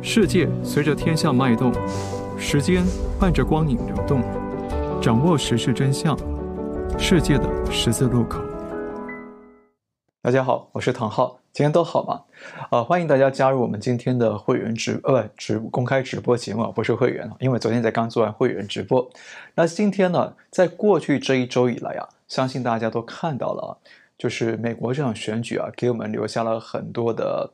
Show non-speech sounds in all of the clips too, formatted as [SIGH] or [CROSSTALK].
世界随着天象脉动，时间伴着光影流动，掌握时事真相，世界的十字路口。大家好，我是唐浩，今天都好吗？呃，欢迎大家加入我们今天的会员直呃直公开直播节目，不是会员，因为昨天才刚做完会员直播。那今天呢，在过去这一周以来啊，相信大家都看到了，就是美国这场选举啊，给我们留下了很多的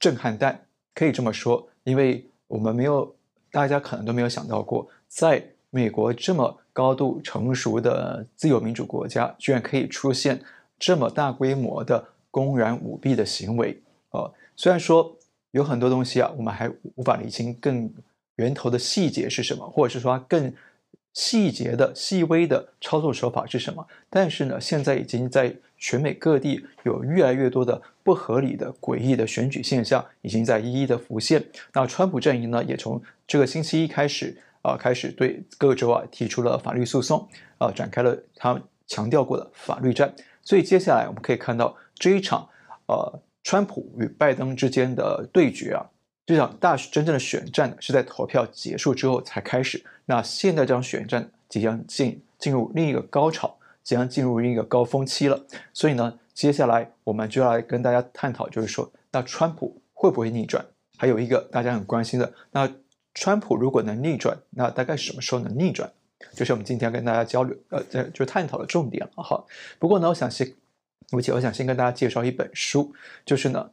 震撼弹。可以这么说，因为我们没有，大家可能都没有想到过，在美国这么高度成熟的自由民主国家，居然可以出现这么大规模的公然舞弊的行为。呃，虽然说有很多东西啊，我们还无法理清更源头的细节是什么，或者是说更。细节的、细微的操作手法是什么？但是呢，现在已经在全美各地有越来越多的不合理的、诡异的选举现象，已经在一一的浮现。那川普阵营呢，也从这个星期一开始啊、开始对各州啊提出了法律诉讼，啊、展开了他强调过的法律战。所以接下来我们可以看到这一场呃，川普与拜登之间的对决啊。这场大真正的选战是在投票结束之后才开始。那现在这场选战即将进进入另一个高潮，即将进入一个高峰期了。所以呢，接下来我们就要来跟大家探讨，就是说，那川普会不会逆转？还有一个大家很关心的，那川普如果能逆转，那大概什么时候能逆转？就是我们今天要跟大家交流，呃，就探讨的重点了哈。不过呢，我想先，而且我想先跟大家介绍一本书，就是呢。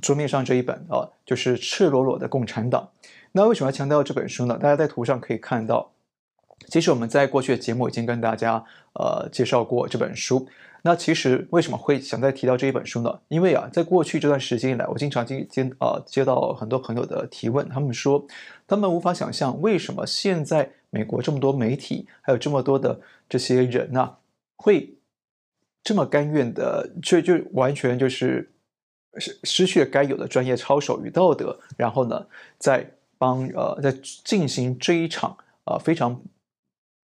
桌面上这一本啊，就是《赤裸裸的共产党》。那为什么要强调这本书呢？大家在图上可以看到，其实我们在过去的节目已经跟大家呃介绍过这本书。那其实为什么会想再提到这一本书呢？因为啊，在过去这段时间以来，我经常接接啊接到很多朋友的提问，他们说他们无法想象为什么现在美国这么多媒体，还有这么多的这些人呐、会这么甘愿的，就就完全就是。失失去了该有的专业操守与道德，然后呢，在帮呃在进行这一场呃非常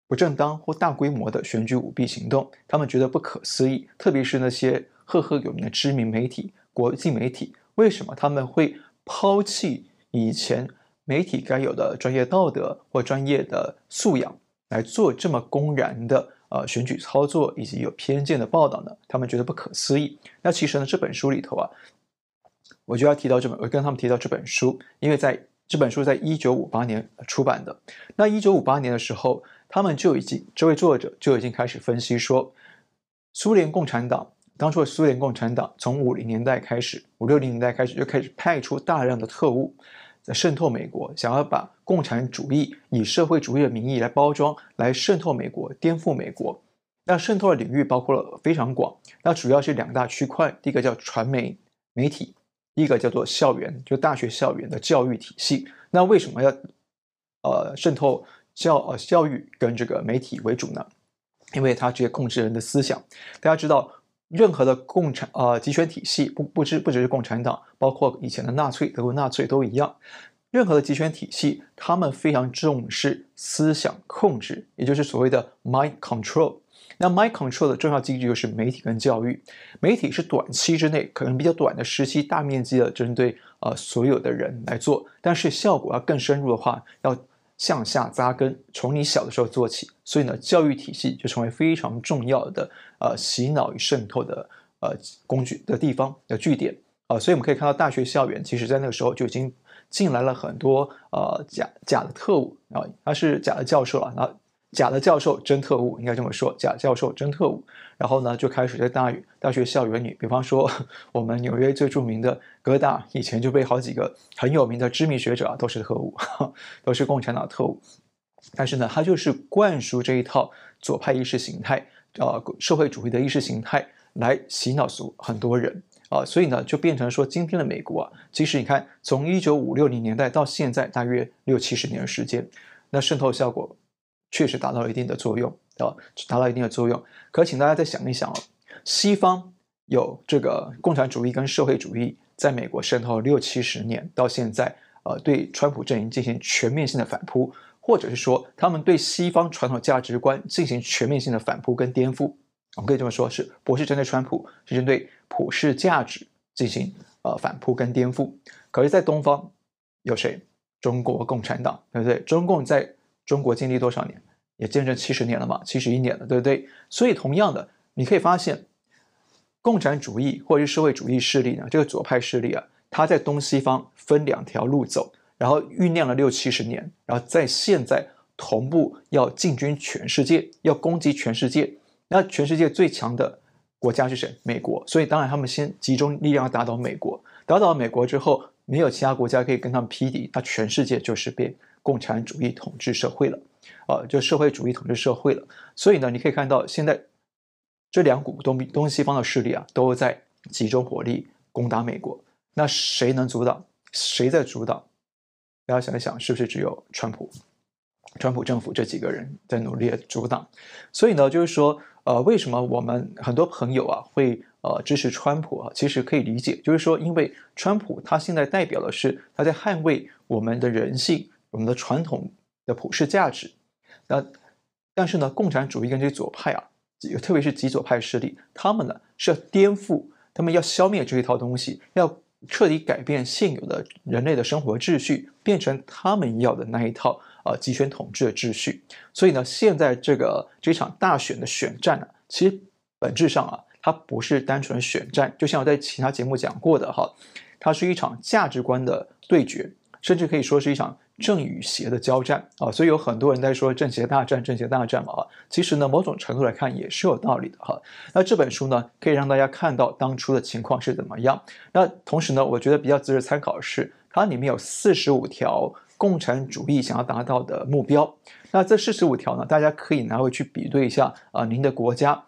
不正当或大规模的选举舞弊行动，他们觉得不可思议。特别是那些赫赫有名的知名媒体、国际媒体，为什么他们会抛弃以前媒体该有的专业道德或专业的素养，来做这么公然的？呃，选举操作以及有偏见的报道呢，他们觉得不可思议。那其实呢，这本书里头啊，我就要提到这本，我跟他们提到这本书，因为在这本书在一九五八年出版的。那一九五八年的时候，他们就已经这位作者就已经开始分析说，苏联共产党当初的苏联共产党从五零年代开始，五六零年代开始就开始派出大量的特务。在渗透美国，想要把共产主义以社会主义的名义来包装，来渗透美国，颠覆美国。那渗透的领域包括了非常广，那主要是两大区块，第一个叫传媒媒体，一个叫做校园，就大学校园的教育体系。那为什么要呃渗透教呃教育跟这个媒体为主呢？因为它直接控制人的思想。大家知道。任何的共产呃集权体系不不只不只是共产党，包括以前的纳粹德国纳粹都一样。任何的集权体系，他们非常重视思想控制，也就是所谓的 mind control。那 mind control 的重要机制就是媒体跟教育。媒体是短期之内可能比较短的时期，大面积的针对呃所有的人来做，但是效果要更深入的话，要。向下扎根，从你小的时候做起，所以呢，教育体系就成为非常重要的呃洗脑与渗透的呃工具的地方的据点啊、呃，所以我们可以看到大学校园，其实在那个时候就已经进来了很多呃假假的特务啊，他、是假的教授啊，那。假的教授真特务，应该这么说，假教授真特务。然后呢，就开始在大大学校园里，比方说 [LAUGHS] 我们纽约最著名的哥大，以前就被好几个很有名的知名学者啊，都是特务，[LAUGHS] 都是共产党特务。但是呢，他就是灌输这一套左派意识形态，呃，社会主义的意识形态来洗脑所很多人啊，所以呢，就变成说，今天的美国啊，其实你看，从一九五六零年代到现在，大约六七十年的时间，那渗透效果。确实达到了一定的作用啊，达到一定的作用。可请大家再想一想哦，西方有这个共产主义跟社会主义在美国渗透了六七十年，到现在呃，对川普阵营进行全面性的反扑，或者是说他们对西方传统价值观进行全面性的反扑跟颠覆。我们可以这么说，是不是针对川普，是针对普世价值进行呃反扑跟颠覆。可是，在东方有谁？中国共产党，对不对？中共在中国经历多少年？也见证七十年了嘛，七十一年了，对不对？所以，同样的，你可以发现，共产主义或者是社会主义势力呢，这个左派势力啊，它在东西方分两条路走，然后酝酿了六七十年，然后在现在同步要进军全世界，要攻击全世界。那全世界最强的国家是谁？美国。所以，当然他们先集中力量要打倒美国。打倒美国之后，没有其他国家可以跟他们匹敌，那全世界就是被共产主义统治社会了，啊，就社会主义统治社会了。所以呢，你可以看到现在这两股东东西方的势力啊，都在集中火力攻打美国。那谁能阻挡？谁在主导？大家想一想，是不是只有川普？川普政府这几个人在努力的阻挡。所以呢，就是说，呃，为什么我们很多朋友啊会？呃，支持川普啊，其实可以理解，就是说，因为川普他现在代表的是他在捍卫我们的人性、我们的传统的普世价值。那但是呢，共产主义跟这些左派啊，特别是极左派势力，他们呢是要颠覆，他们要消灭这一套东西，要彻底改变现有的人类的生活秩序，变成他们要的那一套啊，呃，集权统治的秩序。所以呢，现在这个这场大选的选战呢，其实本质上啊。它不是单纯选战，就像我在其他节目讲过的哈，它是一场价值观的对决，甚至可以说是一场正与邪的交战啊。所以有很多人在说正邪大战，正邪大战嘛哈。其实呢，某种程度来看也是有道理的哈。那这本书呢，可以让大家看到当初的情况是怎么样。那同时呢，我觉得比较值得参考的是，它里面有四十五条共产主义想要达到的目标。那这四十五条呢，大家可以拿回去比对一下啊，您的国家。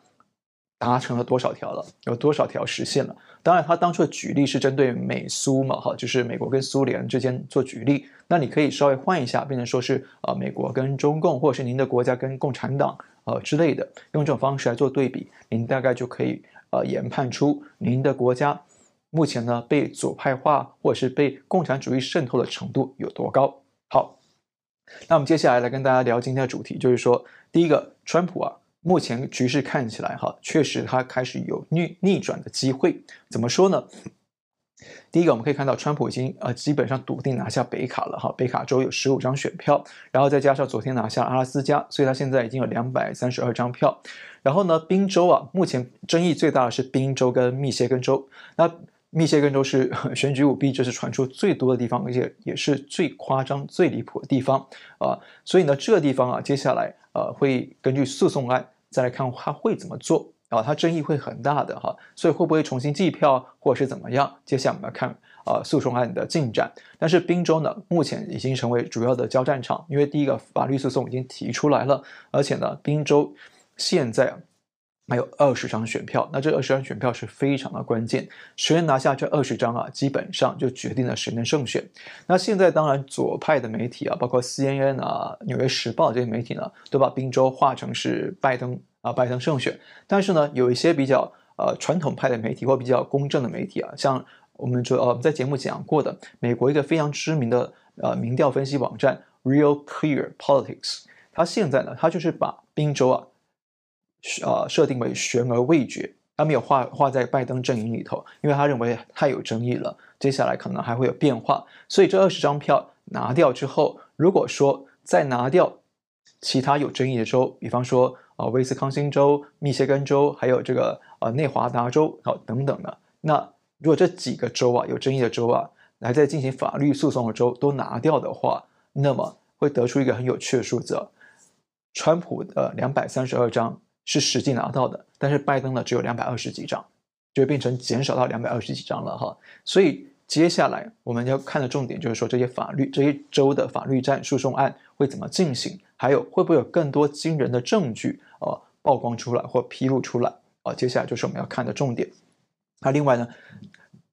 达成了多少条了？有多少条实现了？当然，他当初的举例是针对美苏嘛，哈，就是美国跟苏联之间做举例。那你可以稍微换一下，变成说是啊、呃，美国跟中共，或者是您的国家跟共产党呃之类的，用这种方式来做对比，您大概就可以呃研判出您的国家目前呢被左派化或者是被共产主义渗透的程度有多高。好，那我们接下来来跟大家聊今天的主题，就是说第一个，川普啊。目前局势看起来，哈，确实它开始有逆逆转的机会。怎么说呢？第一个，我们可以看到，川普已经呃基本上笃定拿下北卡了，哈，北卡州有十五张选票，然后再加上昨天拿下阿拉斯加，所以他现在已经有两百三十二张票。然后呢，宾州啊，目前争议最大的是宾州跟密歇根州。那密歇根州是 [LAUGHS] 选举舞弊，这是传出最多的地方，而且也是最夸张、最离谱的地方啊。所以呢，这个地方啊，接下来呃会根据诉讼案再来看他会怎么做啊，他争议会很大的哈。所以会不会重新计票，或者是怎么样？接下来我们来看啊诉讼案的进展。但是宾州呢，目前已经成为主要的交战场，因为第一个法律诉讼已经提出来了，而且呢，宾州现在啊。还有二十张选票，那这二十张选票是非常的关键，谁能拿下这二十张啊，基本上就决定了谁能胜选。那现在当然左派的媒体啊，包括 CNN 啊、纽约时报这些媒体呢，都把宾州画成是拜登啊，拜登胜选。但是呢，有一些比较呃传统派的媒体或比较公正的媒体啊，像我们说呃在节目讲过的，美国一个非常知名的呃民调分析网站 Real Clear Politics，它现在呢，它就是把宾州啊。呃，设定为悬而未决，他没有画画在拜登阵营里头，因为他认为太有争议了，接下来可能还会有变化。所以这二十张票拿掉之后，如果说再拿掉其他有争议的州，比方说啊、呃、威斯康星州、密歇根州，还有这个呃内华达州，好、等等的，那如果这几个州啊有争议的州啊，来再进行法律诉讼的州都拿掉的话，那么会得出一个很有趣的数字，川普的两百三十二张。是实际拿到的，但是拜登呢只有两百二十几张，就变成减少到两百二十几张了哈。所以接下来我们要看的重点就是说，这些法律、这些州的法律战、诉讼案会怎么进行，还有会不会有更多惊人的证据、呃、曝光出来或披露出来啊？接下来就是我们要看的重点。那另外呢，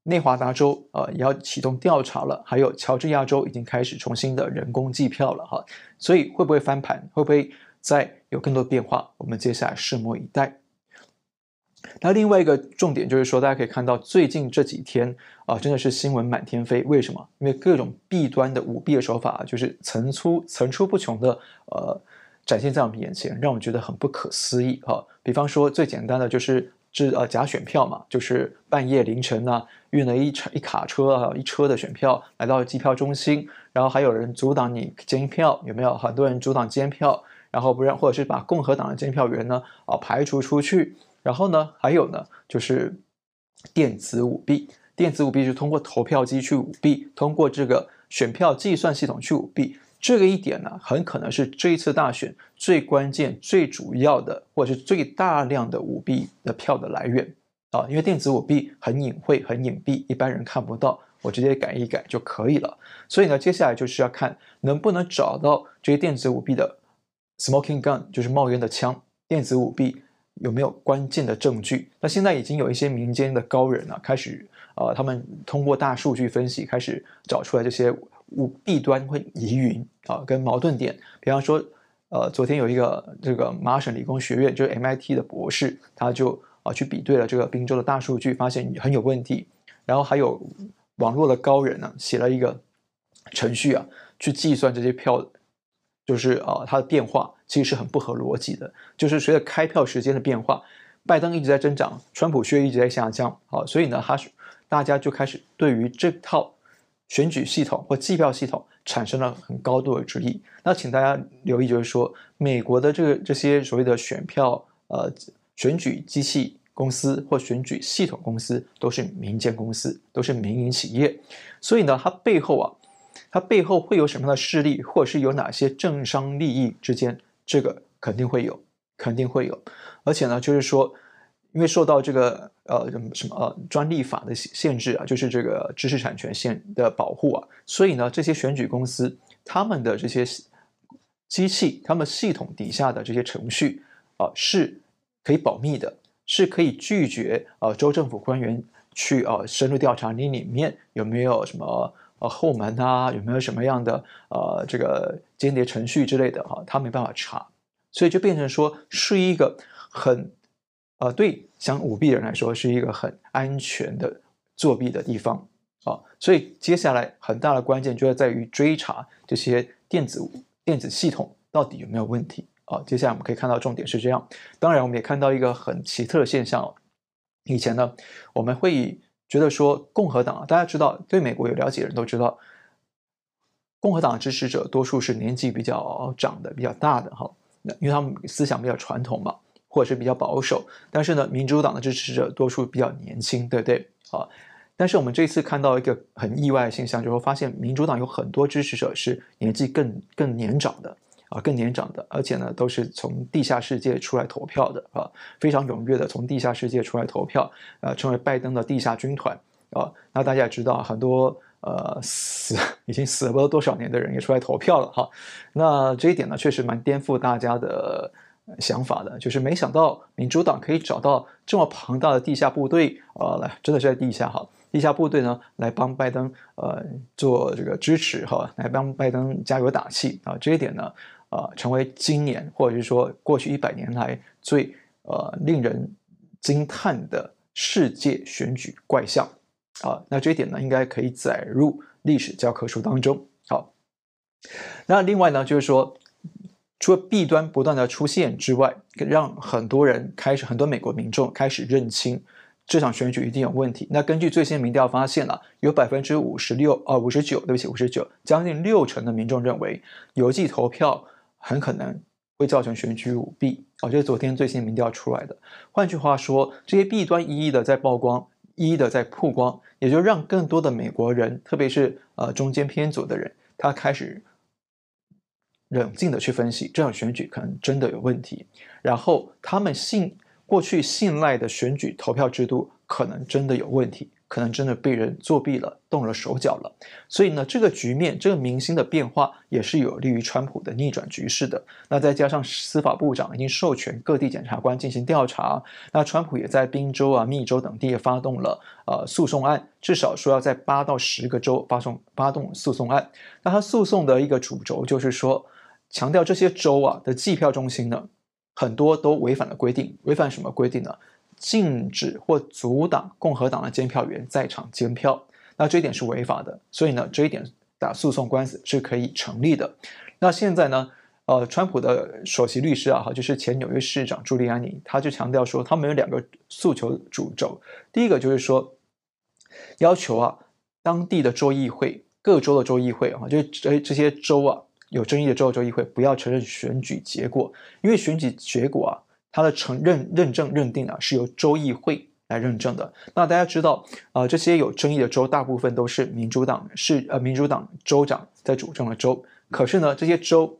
内华达州、呃、也要启动调查了，还有乔治亚州已经开始重新的人工计票了哈。所以会不会翻盘？会不会？再有更多变化，我们接下来拭目以待。那另外一个重点就是说，大家可以看到最近这几天啊，真的是新闻满天飞。为什么？因为各种弊端的舞弊的手法，就是层出层出不穷的呃展现在我们眼前，让我们觉得很不可思议哈。比方说最简单的就是制呃假选票嘛，就是半夜凌晨呢、啊、运了一车一卡车啊一车的选票来到计票中心，然后还有人阻挡你监票，有没有？很多人阻挡监票，然后不让或者是把共和党的监票员呢啊排除出去，然后呢还有呢就是电子舞弊，电子舞弊是通过投票机去舞弊，通过这个选票计算系统去舞弊。这个一点呢，很可能是这一次大选最关键、最主要的，或者是最大量的舞弊的票的来源啊。因为电子舞弊很隐晦、很隐蔽，一般人看不到，我直接改一改就可以了。所以呢，接下来就是要看能不能找到这些电子舞弊的 smoking gun，就是冒烟的枪。电子舞弊有没有关键的证据？那现在已经有一些民间的高人呢，开始呃，他们通过大数据分析，开始找出来这些。舞弊端会疑云啊，跟矛盾点，比方说，呃，昨天有一个这个麻省理工学院，就是 MIT 的博士，他就啊去比对了这个宾州的大数据，发现很有问题。然后还有网络的高人呢，写了一个程序啊，去计算这些票，就是啊它的变化其实是很不合逻辑的，就是随着开票时间的变化，拜登一直在增长，川普却一直在下降啊，所以呢，他是大家就开始对于这套。选举系统或计票系统产生了很高度的质疑。那请大家留意，就是说，美国的这个这些所谓的选票呃选举机器公司或选举系统公司都是民间公司，都是民营企业。所以呢，它背后啊，它背后会有什么样的势力，或者是有哪些政商利益之间，这个肯定会有，肯定会有。而且呢，就是说。因为受到这个呃什么什么呃专利法的限制啊，就是这个知识产权限的保护啊，所以呢，这些选举公司他们的这些机器，他们系统底下的这些程序啊，是可以保密的，是可以拒绝呃州政府官员去呃深入调查你里面有没有什么呃后门啊，有没有什么样的呃这个间谍程序之类的哈，他没办法查，所以就变成说是一个很。呃，对想舞弊的人来说，是一个很安全的作弊的地方啊，所以接下来很大的关键就要在于追查这些电子电子系统到底有没有问题啊。接下来我们可以看到重点是这样，当然我们也看到一个很奇特的现象。以前呢，我们会以觉得说共和党，大家知道，对美国有了解的人都知道，共和党支持者多数是年纪比较长的、比较大的哈，那因为他们思想比较传统嘛。或者是比较保守，但是呢，民主党的支持者多数比较年轻，对不对？啊，但是我们这次看到一个很意外的现象，就是发现民主党有很多支持者是年纪更更年长的啊，更年长的，而且呢，都是从地下世界出来投票的啊，非常踊跃的从地下世界出来投票，呃、啊，成为拜登的地下军团啊。那大家也知道，很多呃死已经死了不知道多少年的人也出来投票了哈。那这一点呢，确实蛮颠覆大家的。想法的，就是没想到民主党可以找到这么庞大的地下部队，啊，来真的是在地下哈，地下部队呢来帮拜登呃做这个支持哈，来帮拜登加油打气啊，这一点呢，呃，成为今年或者是说过去一百年来最呃令人惊叹的世界选举怪象啊，那这一点呢，应该可以载入历史教科书当中。好，那另外呢，就是说。除了弊端不断的出现之外，让很多人开始，很多美国民众开始认清这场选举一定有问题。那根据最新民调发现了，有百分之五十六，呃，五十九，对不起，五十九，将近六成的民众认为邮寄投票很可能会造成选举舞弊。哦，这是昨天最新民调出来的。换句话说，这些弊端一一的在曝光，一一的在曝光，也就让更多的美国人，特别是呃中间偏左的人，他开始。冷静的去分析这场选举可能真的有问题，然后他们信过去信赖的选举投票制度可能真的有问题，可能真的被人作弊了，动了手脚了。所以呢，这个局面，这个民心的变化也是有利于川普的逆转局势的。那再加上司法部长已经授权各地检察官进行调查，那川普也在宾州啊、密州等地也发动了呃诉讼案，至少说要在八到十个州发送发动诉讼案。那他诉讼的一个主轴就是说。强调这些州啊的计票中心呢，很多都违反了规定。违反什么规定呢？禁止或阻挡共和党的监票员在场监票。那这一点是违法的，所以呢，这一点打诉讼官司是可以成立的。那现在呢，呃，川普的首席律师啊，哈，就是前纽约市长朱利安尼，他就强调说，他们有两个诉求主轴。第一个就是说，要求啊，当地的州议会、各州的州议会啊，就这这些州啊，有争议的州州议会，不要承认选举结果，因为选举结果啊，它的承认、认证、认定啊，是由州议会来认证的。那大家知道啊、呃，这些有争议的州，大部分都是民主党是呃民主党州长在主政的州，可是呢，这些州。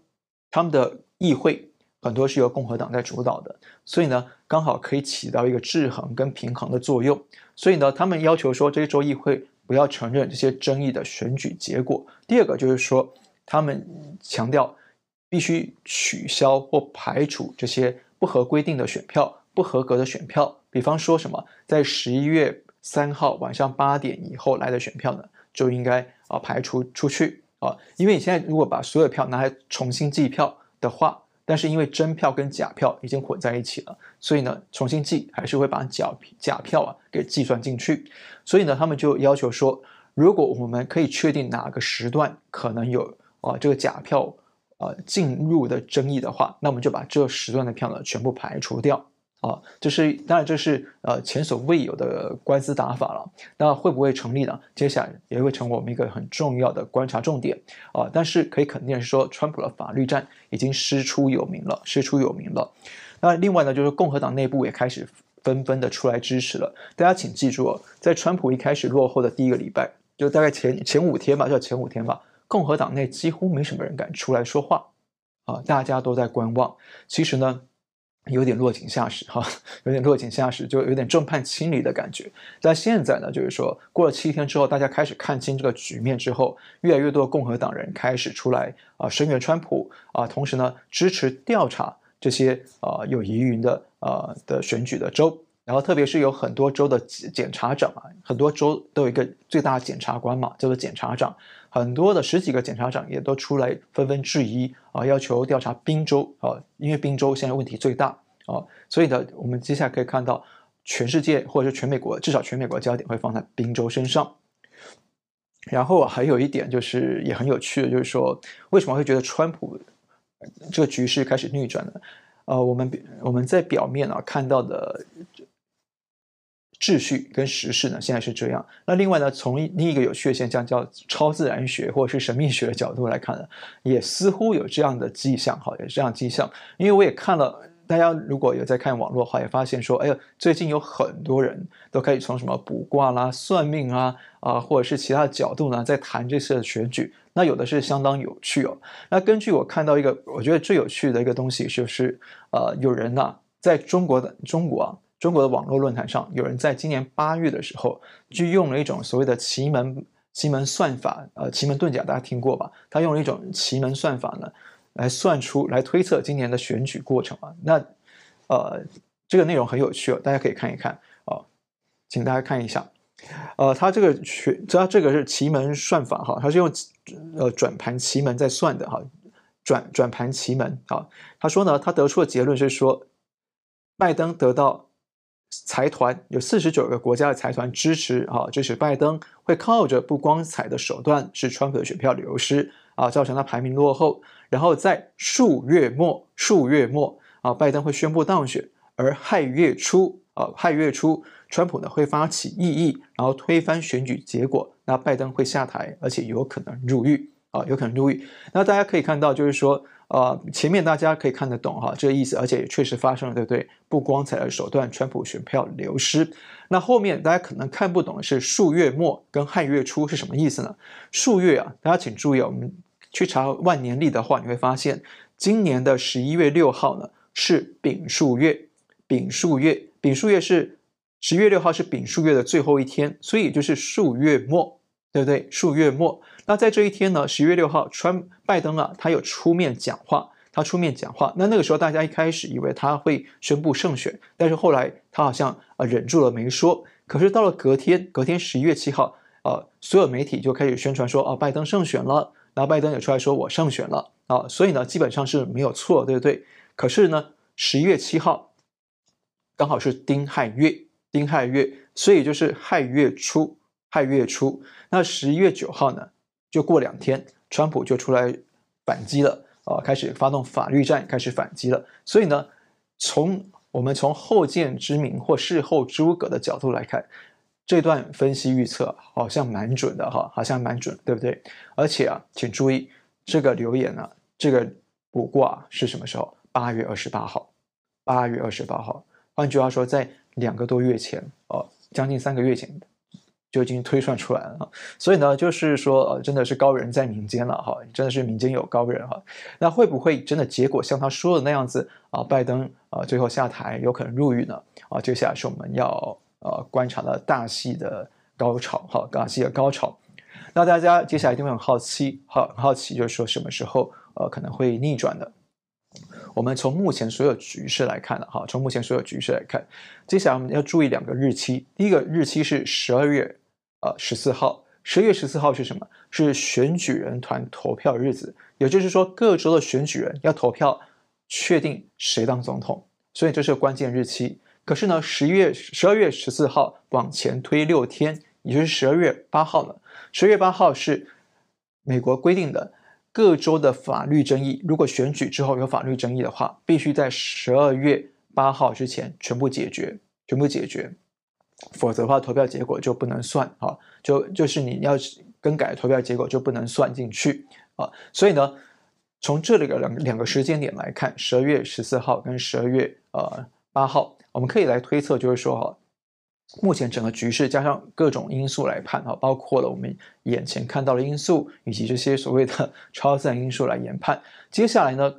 他们的议会很多是由共和党在主导的，所以呢，刚好可以起到一个制衡跟平衡的作用。所以呢，他们要求说这些州议会不要承认这些争议的选举结果。第二个就是说，他们强调必须取消或排除这些不合规定的选票、不合格的选票。比方说什么，在十一月三号晚上八点以后来的选票呢，就应该啊排除出去。啊，因为你现在如果把所有票拿来重新计票的话，但是因为真票跟假票已经混在一起了，所以呢，重新计还是会把假假票啊给计算进去。所以呢，他们就要求说，如果我们可以确定哪个时段可能有啊这个假票呃进入的争议的话，那我们就把这时段的票呢全部排除掉。啊，这是当然，这是呃前所未有的官司打法了。那会不会成立呢？接下来也会成为我们一个很重要的观察重点啊。但是可以肯定是说，川普的法律战已经师出有名了，师出有名了。那另外呢，就是共和党内部也开始纷纷的出来支持了。大家请记住哦，在川普一开始落后的第一个礼拜，就大概前前五天吧，就前五天吧，共和党内几乎没什么人敢出来说话啊，大家都在观望。其实呢。有点落井下石哈，[LAUGHS] 有点落井下石，就有点众叛亲离的感觉。但现在呢，就是说过了七天之后，大家开始看清这个局面之后，越来越多共和党人开始出来啊声援川普啊，同时呢支持调查这些啊有疑云的啊的选举的州。然后特别是有很多州的检察长啊，很多州都有一个最大检察官嘛，叫做检察长。很多的十几个检察长也都出来纷纷质疑啊，要求调查宾州啊，因为宾州现在问题最大啊，所以呢，我们接下来可以看到全世界或者是全美国，至少全美国焦点会放在宾州身上。然后还有一点就是也很有趣的，就是说为什么会觉得川普这个局势开始逆转呢？呃，我们我们在表面啊看到的。秩序跟时事呢，现在是这样。那另外呢，从另一个有趣的现象叫超自然学或者是神秘学的角度来看呢，也似乎有这样的迹象，哈，有这样迹象。因为我也看了，大家如果有在看网络的话，也发现说，哎呦，最近有很多人都可以从什么卜卦啦、算命啊，啊，或者是其他的角度呢，在谈这次的选举。那有的是相当有趣哦。那根据我看到一个，我觉得最有趣的一个东西就是，呃，有人呢，在中国的中国啊。中国的网络论坛上，有人在今年八月的时候，就用了一种所谓的奇门奇门算法，呃，奇门遁甲，大家听过吧？他用了一种奇门算法呢，来算出来推测今年的选举过程啊。那呃，这个内容很有趣哦，大家可以看一看哦，请大家看一下。呃，他这个选，知道这个是奇门算法哈，他是用呃转盘奇门在算的哈，转转盘奇门啊。他说呢，他得出的结论是说，拜登得到。财团有四十九个国家的财团支持啊，支持拜登会靠着不光彩的手段使川普的选票流失啊，造成他排名落后。然后在数月末，数月末啊，拜登会宣布当选，而亥月初啊，亥月初，川普呢会发起异议，然后推翻选举结果，那拜登会下台，而且有可能入狱啊，有可能入狱。那大家可以看到，就是说。呃，前面大家可以看得懂哈，这个意思，而且也确实发生了，对不对？不光彩的手段，川普选票流失。那后面大家可能看不懂的是数月末跟亥月初是什么意思呢？数月啊，大家请注意，我们去查万年历的话，你会发现今年的十一月六号呢是丙数月，丙数月，丙数月是十月六号是丙数月的最后一天，所以就是数月末，对不对？数月末。那在这一天呢，十月六号，川拜登啊，他有出面讲话，他出面讲话。那那个时候，大家一开始以为他会宣布胜选，但是后来他好像啊忍住了没说。可是到了隔天，隔天十一月七号，呃，所有媒体就开始宣传说，哦，拜登胜选了。然后拜登也出来说，我胜选了啊。所以呢，基本上是没有错，对不对？可是呢，十一月七号刚好是丁亥月，丁亥月，所以就是亥月初，派月初。那十一月九号呢？就过两天，川普就出来反击了呃开始发动法律战，开始反击了。所以呢，从我们从后见之明或事后诸葛的角度来看，这段分析预测好像蛮准的哈，好像蛮准，对不对？而且啊，请注意这个留言啊，这个卜卦是什么时候？八月二十八号，八月二十八号。换句话说，在两个多月前，哦，将近三个月前就已经推算出来了。所以呢，就是说，呃，真的是高人在民间了哈，真的是民间有高人哈。那会不会真的结果像他说的那样子啊？拜登啊，最后下台，有可能入狱呢？啊，接下来是我们要呃观察的大戏的高潮哈，大戏的高潮。那大家接下来一定会很好奇，好好奇，就是说什么时候呃可能会逆转的？我们从目前所有局势来看了哈，从目前所有局势来看，接下来我们要注意两个日期。第一个日期是十二月呃十四号，十二月十四号是什么？是选举人团投票日子，也就是说各州的选举人要投票确定谁当总统，所以这是关键日期。可是呢，十一月十二月十四号往前推六天，也就是十二月八号了。十二月八号是美国规定的。各州的法律争议，如果选举之后有法律争议的话，必须在十二月八号之前全部解决，全部解决，否则的话投票结果就不能算啊，就就是你要更改投票结果就不能算进去啊。所以呢，从这里的两两个时间点来看，十二月十四号跟十二月呃八号，我们可以来推测，就是说哈。目前整个局势加上各种因素来判哈，包括了我们眼前看到的因素，以及这些所谓的 [LAUGHS] 超自然因素来研判。接下来呢，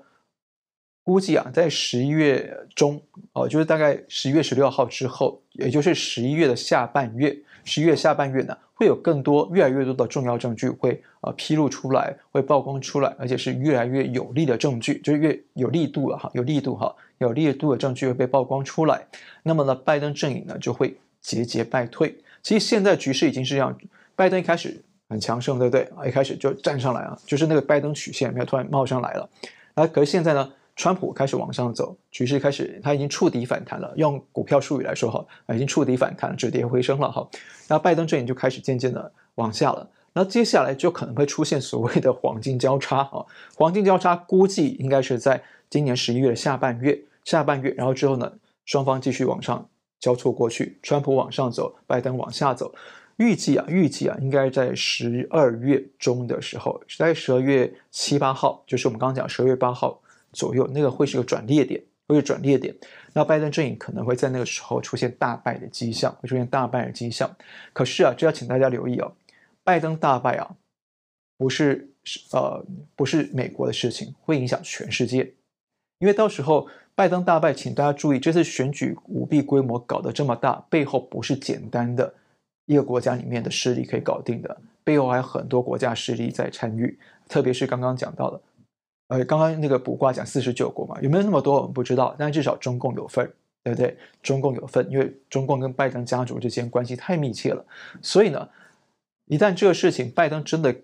估计啊，在十一月中哦，就是大概十一月十六号之后，也就是十一月的下半月，十一月下半月呢，会有更多、越来越多的重要证据会呃披露出来，会曝光出来，而且是越来越有力的证据，就是越有力度了哈，有力度哈，有力度的证据会被曝光出来。那么呢，拜登阵营呢就会。节节败退，其实现在局势已经是这样，拜登一开始很强盛，对不对？啊，一开始就站上来了，就是那个拜登曲线没有突然冒上来了。啊，可是现在呢，川普开始往上走，局势开始他已经触底反弹了。用股票术语来说哈，啊，已经触底反弹，止跌回升了哈。那拜登阵营就开始渐渐的往下了。那接下来就可能会出现所谓的黄金交叉啊，黄金交叉估计应该是在今年十一月的下半月，下半月，然后之后呢，双方继续往上。交错过去，川普往上走，拜登往下走。预计啊，预计啊，应该在十二月中的时候，在十二月七八号，就是我们刚刚讲十二月八号左右，那个会是个转捩点，会是转捩点。那拜登阵营可能会在那个时候出现大败的迹象，会出现大败的迹象。可是啊，这要请大家留意哦，拜登大败啊，不是是呃，不是美国的事情，会影响全世界，因为到时候。拜登大败，请大家注意，这次选举舞弊规模搞得这么大，背后不是简单的一个国家里面的势力可以搞定的，背后还有很多国家势力在参与。特别是刚刚讲到的，呃，刚刚那个卜卦讲四十九国嘛，有没有那么多我们不知道，但至少中共有份，对不对？中共有份，因为中共跟拜登家族之间关系太密切了，所以呢，一旦这个事情拜登真的。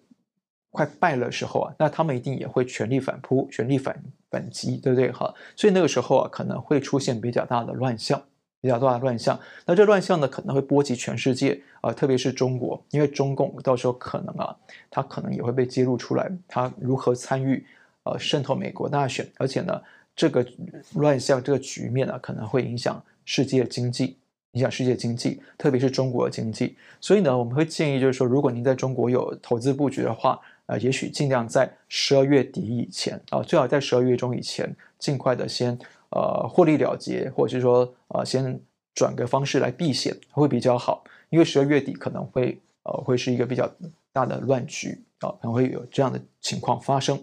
快败了时候啊，那他们一定也会全力反扑，全力反反击，对不对？哈，所以那个时候啊，可能会出现比较大的乱象，比较大的乱象。那这乱象呢，可能会波及全世界啊、特别是中国，因为中共到时候可能啊，他可能也会被揭露出来，他如何参与呃渗透美国大选，而且呢，这个乱象这个局面啊，可能会影响世界经济，影响世界经济，特别是中国的经济。所以呢，我们会建议就是说，如果您在中国有投资布局的话，呃，也许尽量在十二月底以前啊、最好在十二月中以前，尽快的先呃获利了结，或者是说呃先转个方式来避险会比较好，因为十二月底可能会呃会是一个比较大的乱局啊、可能会有这样的情况发生、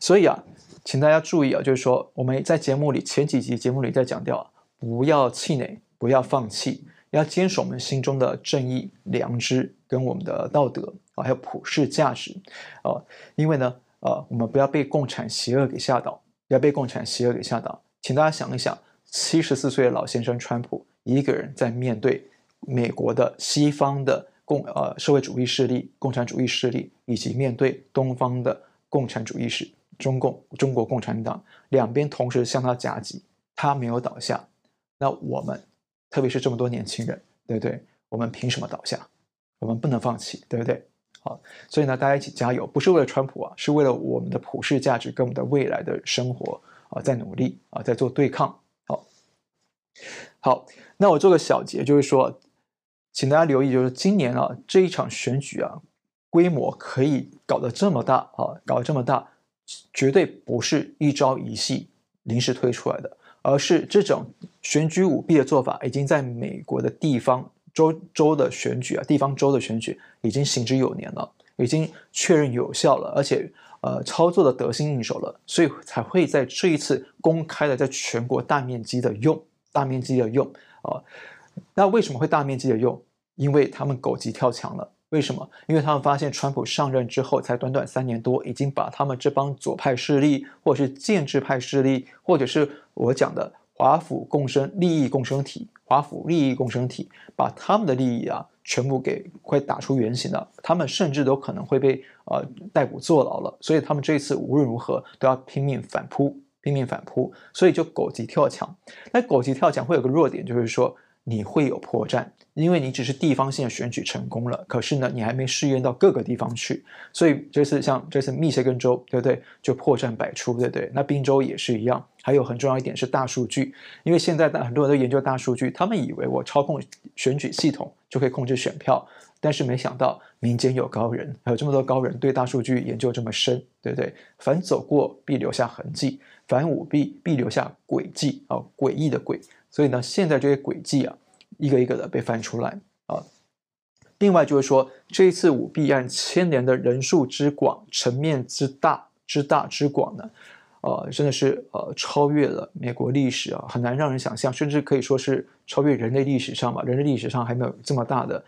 所以啊，请大家注意啊，就是说我们在节目里前几集节目里在讲到，不要气馁，不要放弃。要坚守我们心中的正义、良知跟我们的道德啊，还有普世价值啊，因为呢，呃，我们不要被共产邪恶给吓倒，不要被共产邪恶给吓倒。请大家想一想，七十四岁的老先生川普，一个人在面对美国的西方的共呃社会主义势力、共产主义势力，以及面对东方的共产主义势中共中国共产党，两边同时向他夹击，他没有倒下，那我们。特别是这么多年轻人，对不对？我们凭什么倒下？我们不能放弃，对不对？好，所以呢，大家一起加油，不是为了川普啊，是为了我们的普世价值跟我们的未来的生活啊，在努力啊，在做对抗。好，好，那我做个小结，就是说，请大家留意，就是今年啊这一场选举啊，规模可以搞得这么大啊，搞得这么大，绝对不是一朝一夕临时推出来的，而是这种选举舞弊的做法已经在美国的地方。州州的选举啊，地方州的选举已经行之有年了，已经确认有效了，而且呃操作的得心应手了，所以才会在这一次公开的在全国大面积的用，大面积的用啊、那为什么会大面积的用？因为他们狗急跳墙了。为什么？因为他们发现川普上任之后才短短三年多，已经把他们这帮左派势力，或者是建制派势力，或者是我讲的华府共生利益共生体。华府利益共生体把他们的利益啊全部给快打出原形了，他们甚至都可能会被呃逮捕坐牢了，所以他们这一次无论如何都要拼命反扑，拼命反扑，所以就狗急跳墙。那狗急跳墙会有个弱点，就是说。你会有破绽，因为你只是地方性的选举成功了，可是呢，你还没试验到各个地方去，所以这次像这次密歇根州，对不对？就破绽百出，对不对？那宾州也是一样。还有很重要一点是大数据，因为现在很多人都研究大数据，他们以为我操控选举系统就可以控制选票，但是没想到民间有高人，还有这么多高人对大数据研究这么深，对不对？凡走过必留下痕迹，凡舞弊必留下轨迹啊，诡异的诡。所以呢，现在这些轨迹啊，一个一个的被翻出来啊。另外就是说，这一次舞弊案牵连的人数之广、层面之大、之大之广呢，呃，真的是呃超越了美国历史啊，很难让人想象，甚至可以说是超越人类历史上吧。人类历史上还没有这么大的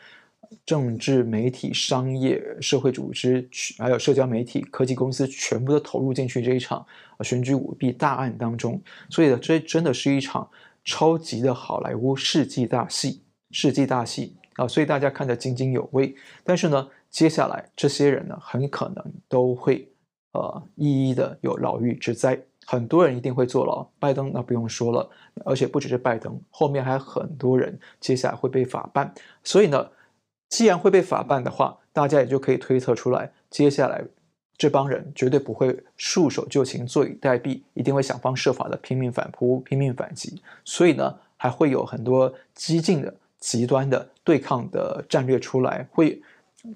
政治、媒体、商业、社会组织，还有社交媒体、科技公司，全部都投入进去这一场选举舞弊大案当中。所以呢，这真的是一场。超级的好莱坞世纪大戏，世纪大戏啊！所以大家看得津津有味。但是呢，接下来这些人呢，很可能都会呃一一的有牢狱之灾，很多人一定会坐牢。拜登那不用说了，而且不只是拜登，后面还有很多人接下来会被法办。所以呢，既然会被法办的话，大家也就可以推测出来，接下来。这帮人绝对不会束手就擒、坐以待毙，一定会想方设法的拼命反扑、拼命反击。所以呢，还会有很多激进的、极端的对抗的战略出来。会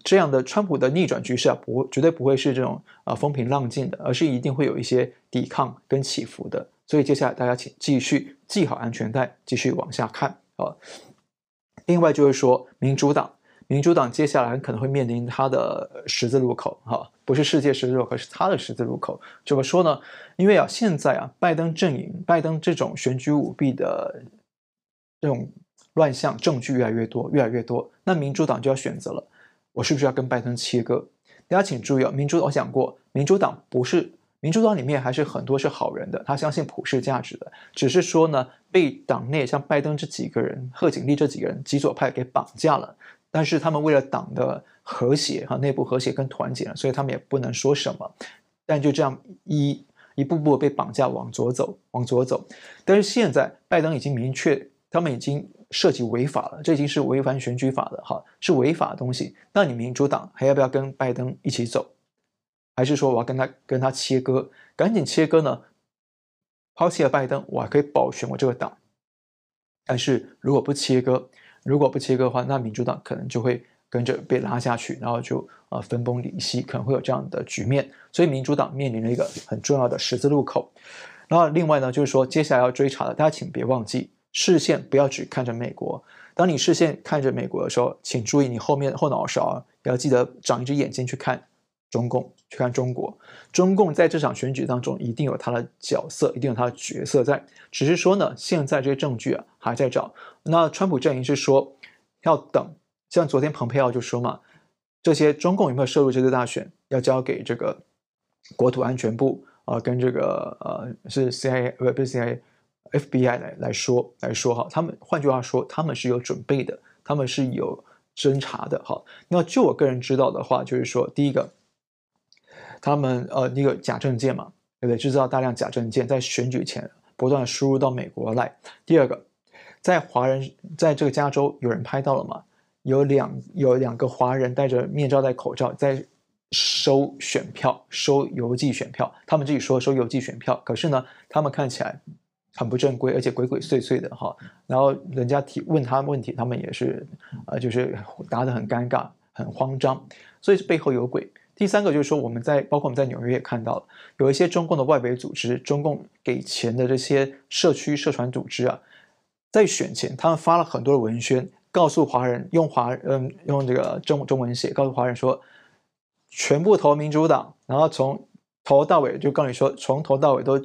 这样的川普的逆转局势啊，不绝对不会是这种啊风平浪静的，而是一定会有一些抵抗跟起伏的。所以接下来大家请继续系好安全带，继续往下看啊。另外就是说，民主党。民主党接下来可能会面临他的十字路口，哈，不是世界十字路口，是他的十字路口。怎么说呢？因为啊，现在啊，拜登阵营，拜登这种选举舞弊的这种乱象证据越来越多，越来越多，那民主党就要选择了，我是不是要跟拜登切割？大家请注意啊，民主我讲过，民主党不是民主党里面还是很多是好人的，他相信普世价值的，只是说呢，被党内像拜登这几个人、贺锦丽这几个人极左派给绑架了。但是他们为了党的和谐哈，内部和谐跟团结，所以他们也不能说什么。但就这样一一步步被绑架往左走，往左走。但是现在拜登已经明确，他们已经涉及违法了，这已经是违反选举法的哈，是违法的东西。那你民主党还要不要跟拜登一起走？还是说我要跟他跟他切割？赶紧切割呢？抛弃了拜登，我还可以保全我这个党。但是如果不切割，如果不切割的话，那民主党可能就会跟着被拉下去，然后就呃分崩离析，可能会有这样的局面。所以民主党面临了一个很重要的十字路口。然后另外呢，就是说接下来要追查的，大家请别忘记视线不要只看着美国。当你视线看着美国的时候，请注意你后面后脑勺要记得长一只眼睛去看。中共去看中国，中共在这场选举当中一定有他的角色，一定有他的角色在。只是说呢，现在这些证据啊还在找。那川普阵营是说要等，像昨天蓬佩奥就说嘛，这些中共有没有涉入这次大选，要交给这个国土安全部啊、跟这个呃是 CIA 不不是 CIA，FBI 来来说来说哈。他们换句话说，他们是有准备的，他们是有侦查的哈。那就我个人知道的话，就是说第一个。他们呃，那个假证件嘛，对不对？制造大量假证件，在选举前不断输入到美国来。第二个，在华人在这个加州有人拍到了嘛？有两有两个华人戴着面罩、戴口罩在收选票、收邮寄选票。他们自己说收邮寄选票，可是呢，他们看起来很不正规，而且鬼鬼祟祟的哈。然后人家提问他问题，他们也是呃，就是答得很尴尬、很慌张，所以背后有鬼。第三个就是说，我们在包括我们在纽约也看到了，有一些中共的外围组织，中共给钱的这些社区社团组织啊，在选前，他们发了很多的文宣，告诉华人用华嗯用这个中中文写，告诉华人说，全部投民主党，然后从头到尾就告诉你说，从头到尾都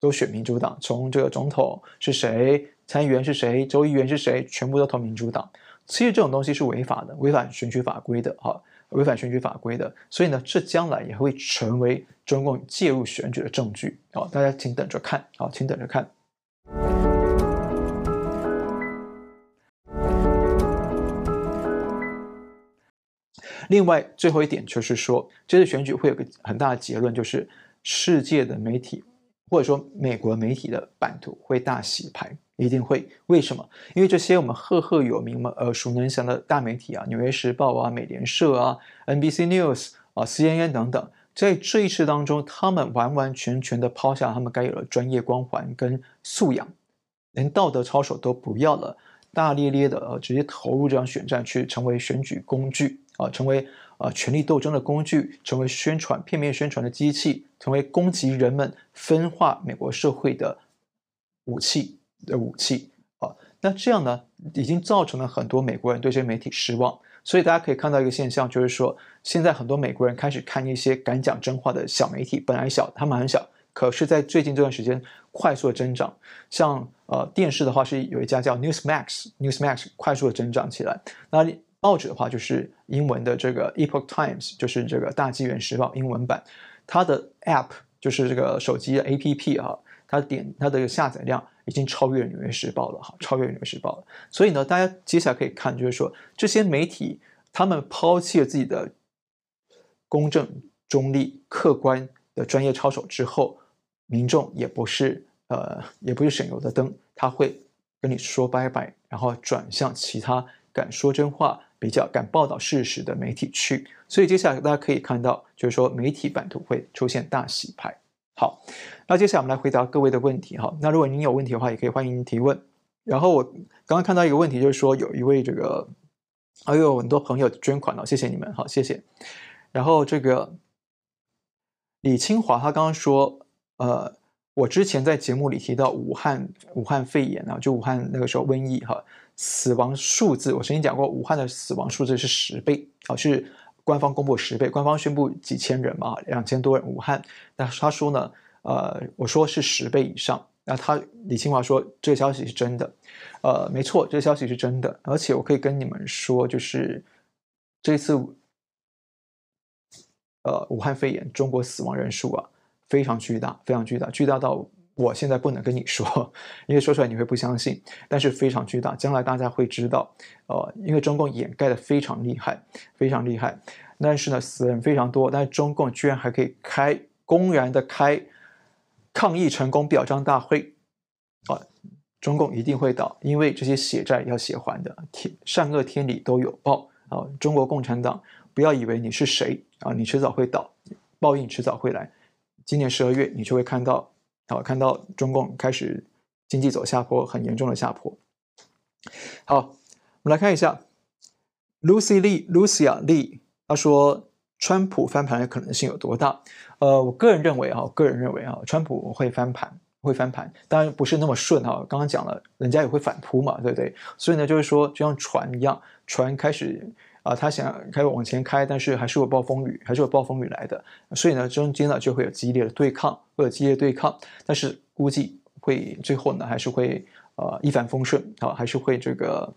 都选民主党，从这个总统是谁，参议员是谁，州议员是谁，全部都投民主党。其实这种东西是违法的，违反选举法规的哈。违反选举法规的，所以呢，这将来也会成为中共介入选举的证据。好，大家请等着看。好，请等着看。另外，最后一点就是说，这次选举会有个很大的结论，就是世界的媒体或者说美国媒体的版图会大洗牌。一定会，为什么？因为这些我们赫赫有名嘛，耳熟能详的大媒体啊，《纽约时报》啊，《美联社》啊，《NBC News》啊，《CNN》等等，在这一次当中，他们完完全全的抛下他们该有的专业光环跟素养，连道德操守都不要了，大咧咧的呃，直接投入这场选战，去成为选举工具啊，成为啊权力斗争的工具，成为宣传片面宣传的机器，成为攻击人们、分化美国社会的武器。的武器啊，那这样呢，已经造成了很多美国人对这些媒体失望。所以大家可以看到一个现象，就是说，现在很多美国人开始看一些敢讲真话的小媒体，本来小，他们很小，可是，在最近这段时间快速的增长。像呃电视的话，是有一家叫 Newsmax，Newsmax 快速的增长起来。那报纸的话，就是英文的这个 Epoch Times，就是这个大纪元时报英文版，它的 App 就是这个手机的 APP 啊，它点它的下载量。已经超越《纽约时报》了，哈，超越《纽约时报》了。所以呢，大家接下来可以看，就是说这些媒体他们抛弃了自己的公正、中立、客观的专业操守之后，民众也不是呃，也不是省油的灯，他会跟你说拜拜，然后转向其他敢说真话、比较敢报道事实的媒体去。所以接下来大家可以看到，就是说媒体版图会出现大洗牌。好，那接下来我们来回答各位的问题哈。那如果您有问题的话，也可以欢迎提问。然后我刚刚看到一个问题，就是说有一位这个，还、哎、有很多朋友捐款了，谢谢你们，好，谢谢。然后这个李清华他刚刚说，呃，我之前在节目里提到武汉武汉肺炎啊，就武汉那个时候瘟疫哈，死亡数字我曾经讲过，武汉的死亡数字是十倍啊，是。官方公布十倍，官方宣布几千人嘛，两千多人。武汉，那他说呢，呃，我说是十倍以上。那他李清华说这个消息是真的，呃，没错，这个消息是真的。而且我可以跟你们说，就是这次，呃，武汉肺炎中国死亡人数啊非常巨大，非常巨大，巨大到。我现在不能跟你说，因为说出来你会不相信，但是非常巨大，将来大家会知道。呃，因为中共掩盖的非常厉害，非常厉害，但是呢，死人非常多，但是中共居然还可以开公然的开抗议成功表彰大会，啊、中共一定会倒，因为这些血债要血还的，天善恶天理都有报啊、中国共产党，不要以为你是谁啊、你迟早会倒，报应迟早会来。今年十二月，你就会看到。好，看到中共开始经济走下坡，很严重的下坡。好，我们来看一下 Lucy Lee，Lucia Lee，他说川普翻盘的可能性有多大？呃，我个人认为啊，我个人认为啊，川普会翻盘，会翻盘，当然不是那么顺哈。刚刚讲了，人家也会反扑嘛，对不对？所以呢，就是说，就像船一样，船开始。啊，他想开往前开，但是还是有暴风雨，还是有暴风雨来的，所以呢，中间呢就会有激烈的对抗，会有激烈对抗，但是估计会最后呢还是会呃一帆风顺，啊，还是会这个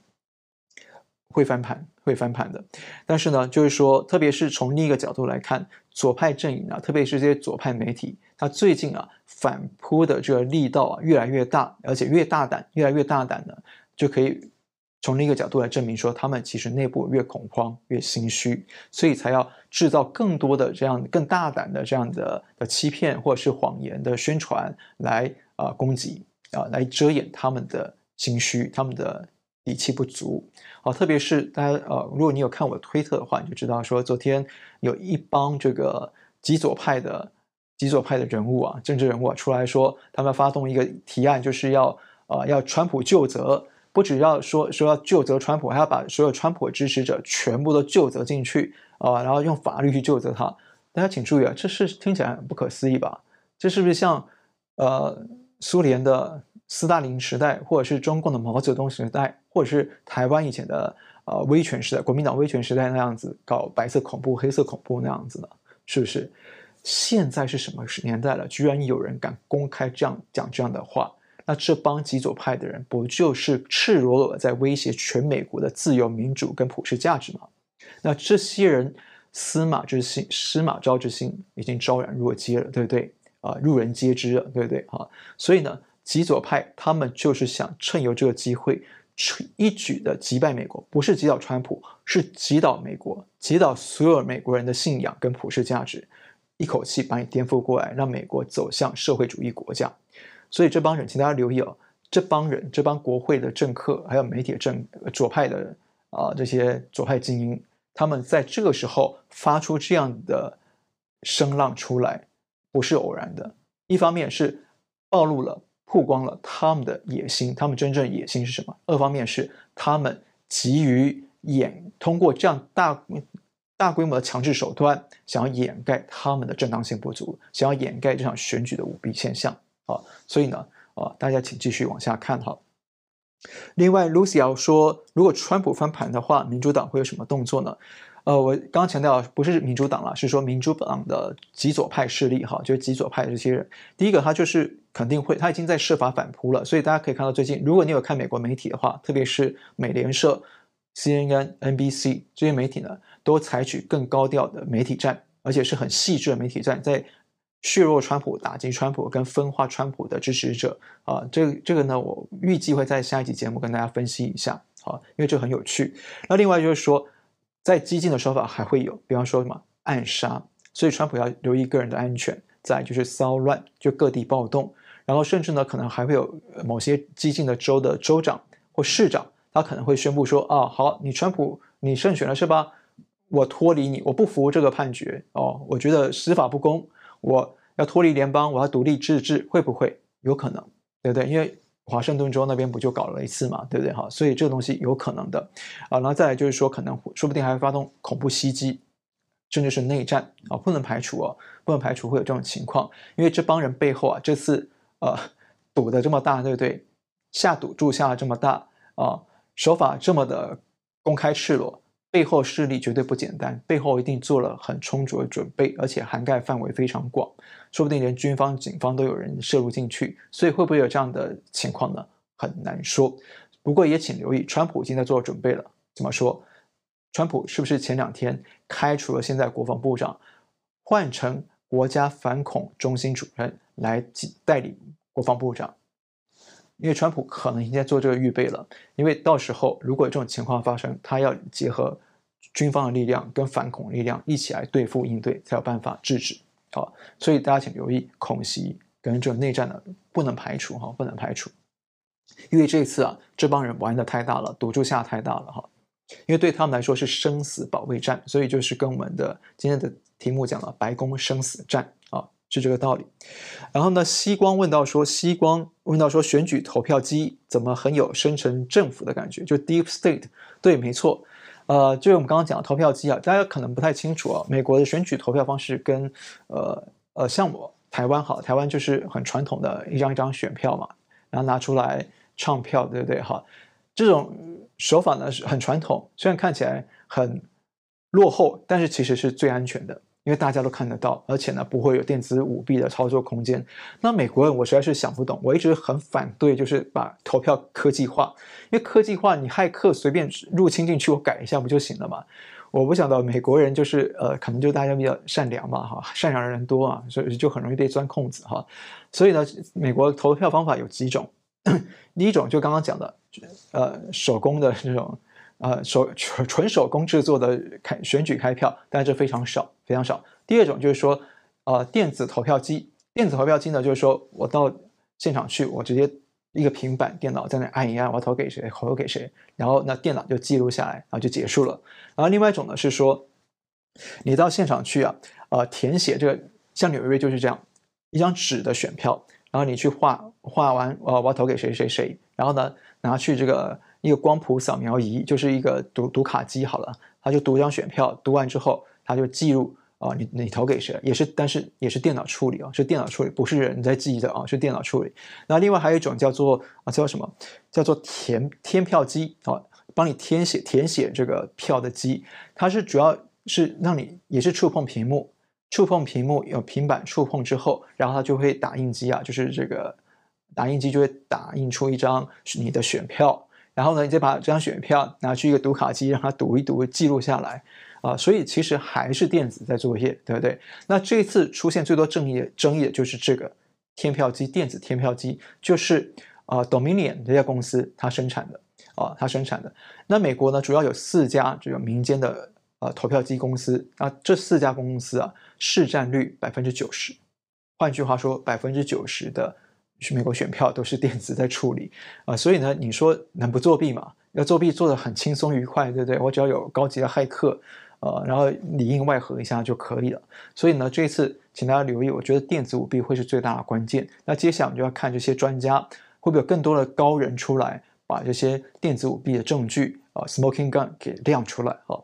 会翻盘，会翻盘的。但是呢，就是说，特别是从另一个角度来看，左派阵营啊，特别是这些左派媒体，他最近啊反扑的这个力道啊越来越大，而且越大胆，越来越大胆的就可以。从另一个角度来证明说，他们其实内部越恐慌越心虚，所以才要制造更多的这样更大胆的这样的的欺骗或者是谎言的宣传来啊、呃、攻击啊、来遮掩他们的心虚，他们的底气不足。好，特别是大家呃，如果你有看我推特的话，你就知道说，昨天有一帮这个极左派的极左派的人物啊，政治人物啊，出来说，他们发动一个提案，就是要呃要川普就责，不只要说说要究责川普，还要把所有川普的支持者全部都究责进去啊，然后用法律去究责他。大家请注意啊，这是听起来很不可思议吧？这是不是像呃苏联的？斯大林时代，或者是中共的毛泽东时代，或者是台湾以前的呃威权时代，国民党威权时代那样子搞白色恐怖、黑色恐怖那样子的，是不是？现在是什么年代了？居然有人敢公开这样讲这样的话？那这帮极左派的人，不就是赤裸裸的在威胁全美国的自由民主跟普世价值吗？那这些人司马之心、司马昭之心已经昭然若揭了，对不对？啊、呃，路人皆知了，对不对？啊，所以呢？极左派他们就是想趁由这个机会，一举的击败美国，不是击倒川普，是击倒美国，击倒所有美国人的信仰跟普世价值，一口气把你颠覆过来，让美国走向社会主义国家。所以这帮人，请大家留意哦，这帮人，这帮国会的政客，还有媒体政左派的啊、这些左派精英，他们在这个时候发出这样的声浪出来，不是偶然的。一方面是暴露了。曝光了他们的野心，他们真正野心是什么？二方面是他们急于掩，通过这样大大规模的强制手段，想要掩盖他们的正当性不足，想要掩盖这场选举的舞弊现象。啊，所以呢，啊，大家请继续往下看哈。另外，Lucy 要说，如果川普翻盘的话，民主党会有什么动作呢？呃，我刚刚强调不是民主党了，是说民主党的极左派势力哈，就是极左派这些人。第一个，他就是肯定会，他已经在设法反扑了。所以大家可以看到，最近如果你有看美国媒体的话，特别是美联社、CNN、NBC 这些媒体呢，都采取更高调的媒体战，而且是很细致的媒体战，在削弱川普、打击川普跟分化川普的支持者啊。这个这个呢，我预计会在下一集节目跟大家分析一下啊，因为这很有趣。那另外就是说。再激进的手法还会有，比方说什么暗杀，所以川普要留意个人的安全。再就是骚乱，就各地暴动，然后甚至呢，可能还会有某些激进的州的州长或市长，他可能会宣布说：啊，好，你川普你胜选了是吧？我脱离你，我不服这个判决哦，我觉得司法不公，我要脱离联邦，我要独立自治，会不会有可能？对不对？因为。华盛顿州那边不就搞了一次嘛，对不对？哈，所以这个东西有可能的啊。然后再来就是说，可能说不定还会发动恐怖袭击，甚至是内战啊，不能排除哦，不能排除会有这种情况。因为这帮人背后啊，这次呃赌的这么大，对不对？下赌注下了这么大啊，手法这么的公开赤裸。背后势力绝对不简单，背后一定做了很充足的准备，而且涵盖范围非常广，说不定连军方、警方都有人涉入进去，所以会不会有这样的情况呢？很难说。不过也请留意，川普已经在做准备了。怎么说？川普是不是前两天开除了现在国防部长，换成国家反恐中心主任来代理国防部长？因为川普可能已经在做这个预备了，因为到时候如果这种情况发生，他要结合军方的力量跟反恐力量一起来对付应对，才有办法制止。好，所以大家请留意恐袭跟这种内战呢，不能排除哈，不能排除。因为这次啊，这帮人玩的太大了，赌注下太大了哈。因为对他们来说是生死保卫战，所以就是跟我们的今天的题目讲了白宫生死战啊。是这个道理，然后呢，西光问到说，西光问到说，选举投票机怎么很有生成政府的感觉？就 Deep State，对，没错，呃，就是我们刚刚讲的投票机啊，大家可能不太清楚啊，美国的选举投票方式跟呃呃，像我台湾好，台湾就是很传统的一张一张选票嘛，然后拿出来唱票，对不对？哈，这种手法呢是很传统，虽然看起来很落后，但是其实是最安全的。因为大家都看得到，而且呢，不会有电子舞弊的操作空间。那美国人，我实在是想不懂。我一直很反对，就是把投票科技化。因为科技化，你骇客随便入侵进去，我改一下不就行了吗？我不想到美国人就是呃，可能就大家比较善良嘛，哈，善良的人多啊，所以就很容易被钻空子哈。所以呢，美国投票方法有几种。[COUGHS] 第一种就刚刚讲的，呃，手工的这种。呃，手纯纯手工制作的开选举开票，但这非常少，非常少。第二种就是说，呃，电子投票机，电子投票机呢，就是说我到现场去，我直接一个平板电脑在那按一按，我投给谁，投给谁，然后那电脑就记录下来，然后就结束了。然后另外一种呢是说，你到现场去啊，呃，填写这个，像纽约就是这样，一张纸的选票，然后你去画，画完，呃，我要投给谁谁谁，然后呢拿去这个一个光谱扫描仪，就是一个读读卡机好了，他就读一张选票，读完之后他就记录。啊、你你投给谁？也是，但是也是电脑处理啊、哦，是电脑处理，不是人在记的啊、哦，是电脑处理。那另外还有一种叫做啊，叫什么？叫做填填票机啊、哦，帮你填写填写这个票的机，它是主要是让你也是触碰屏幕，触碰屏幕有平板触碰之后，然后它就会打印机啊，就是这个打印机就会打印出一张你的选票，然后呢，你再把这张选票拿去一个读卡机，让它读一读，记录下来。啊，所以其实还是电子在作业，对不对？那这次出现最多争议的争议的就是这个填票机，电子填票机，就是啊、呃、Dominion 这家公司它生产的啊，它生产的。那美国呢，主要有四家这个民间的呃投票机公司，那这四家公司啊，市占率百分之九十。换句话说，百分之九十的美国选票都是电子在处理啊，所以呢，你说能不作弊吗？要作弊做得很轻松愉快，对不对？我只要有高级的骇客。呃，然后里应外合一下就可以了。所以呢，这次请大家留意，我觉得电子舞弊会是最大的关键。那接下来我们就要看这些专家会不会有更多的高人出来，把这些电子舞弊的证据啊、，smoking gun 给亮出来啊。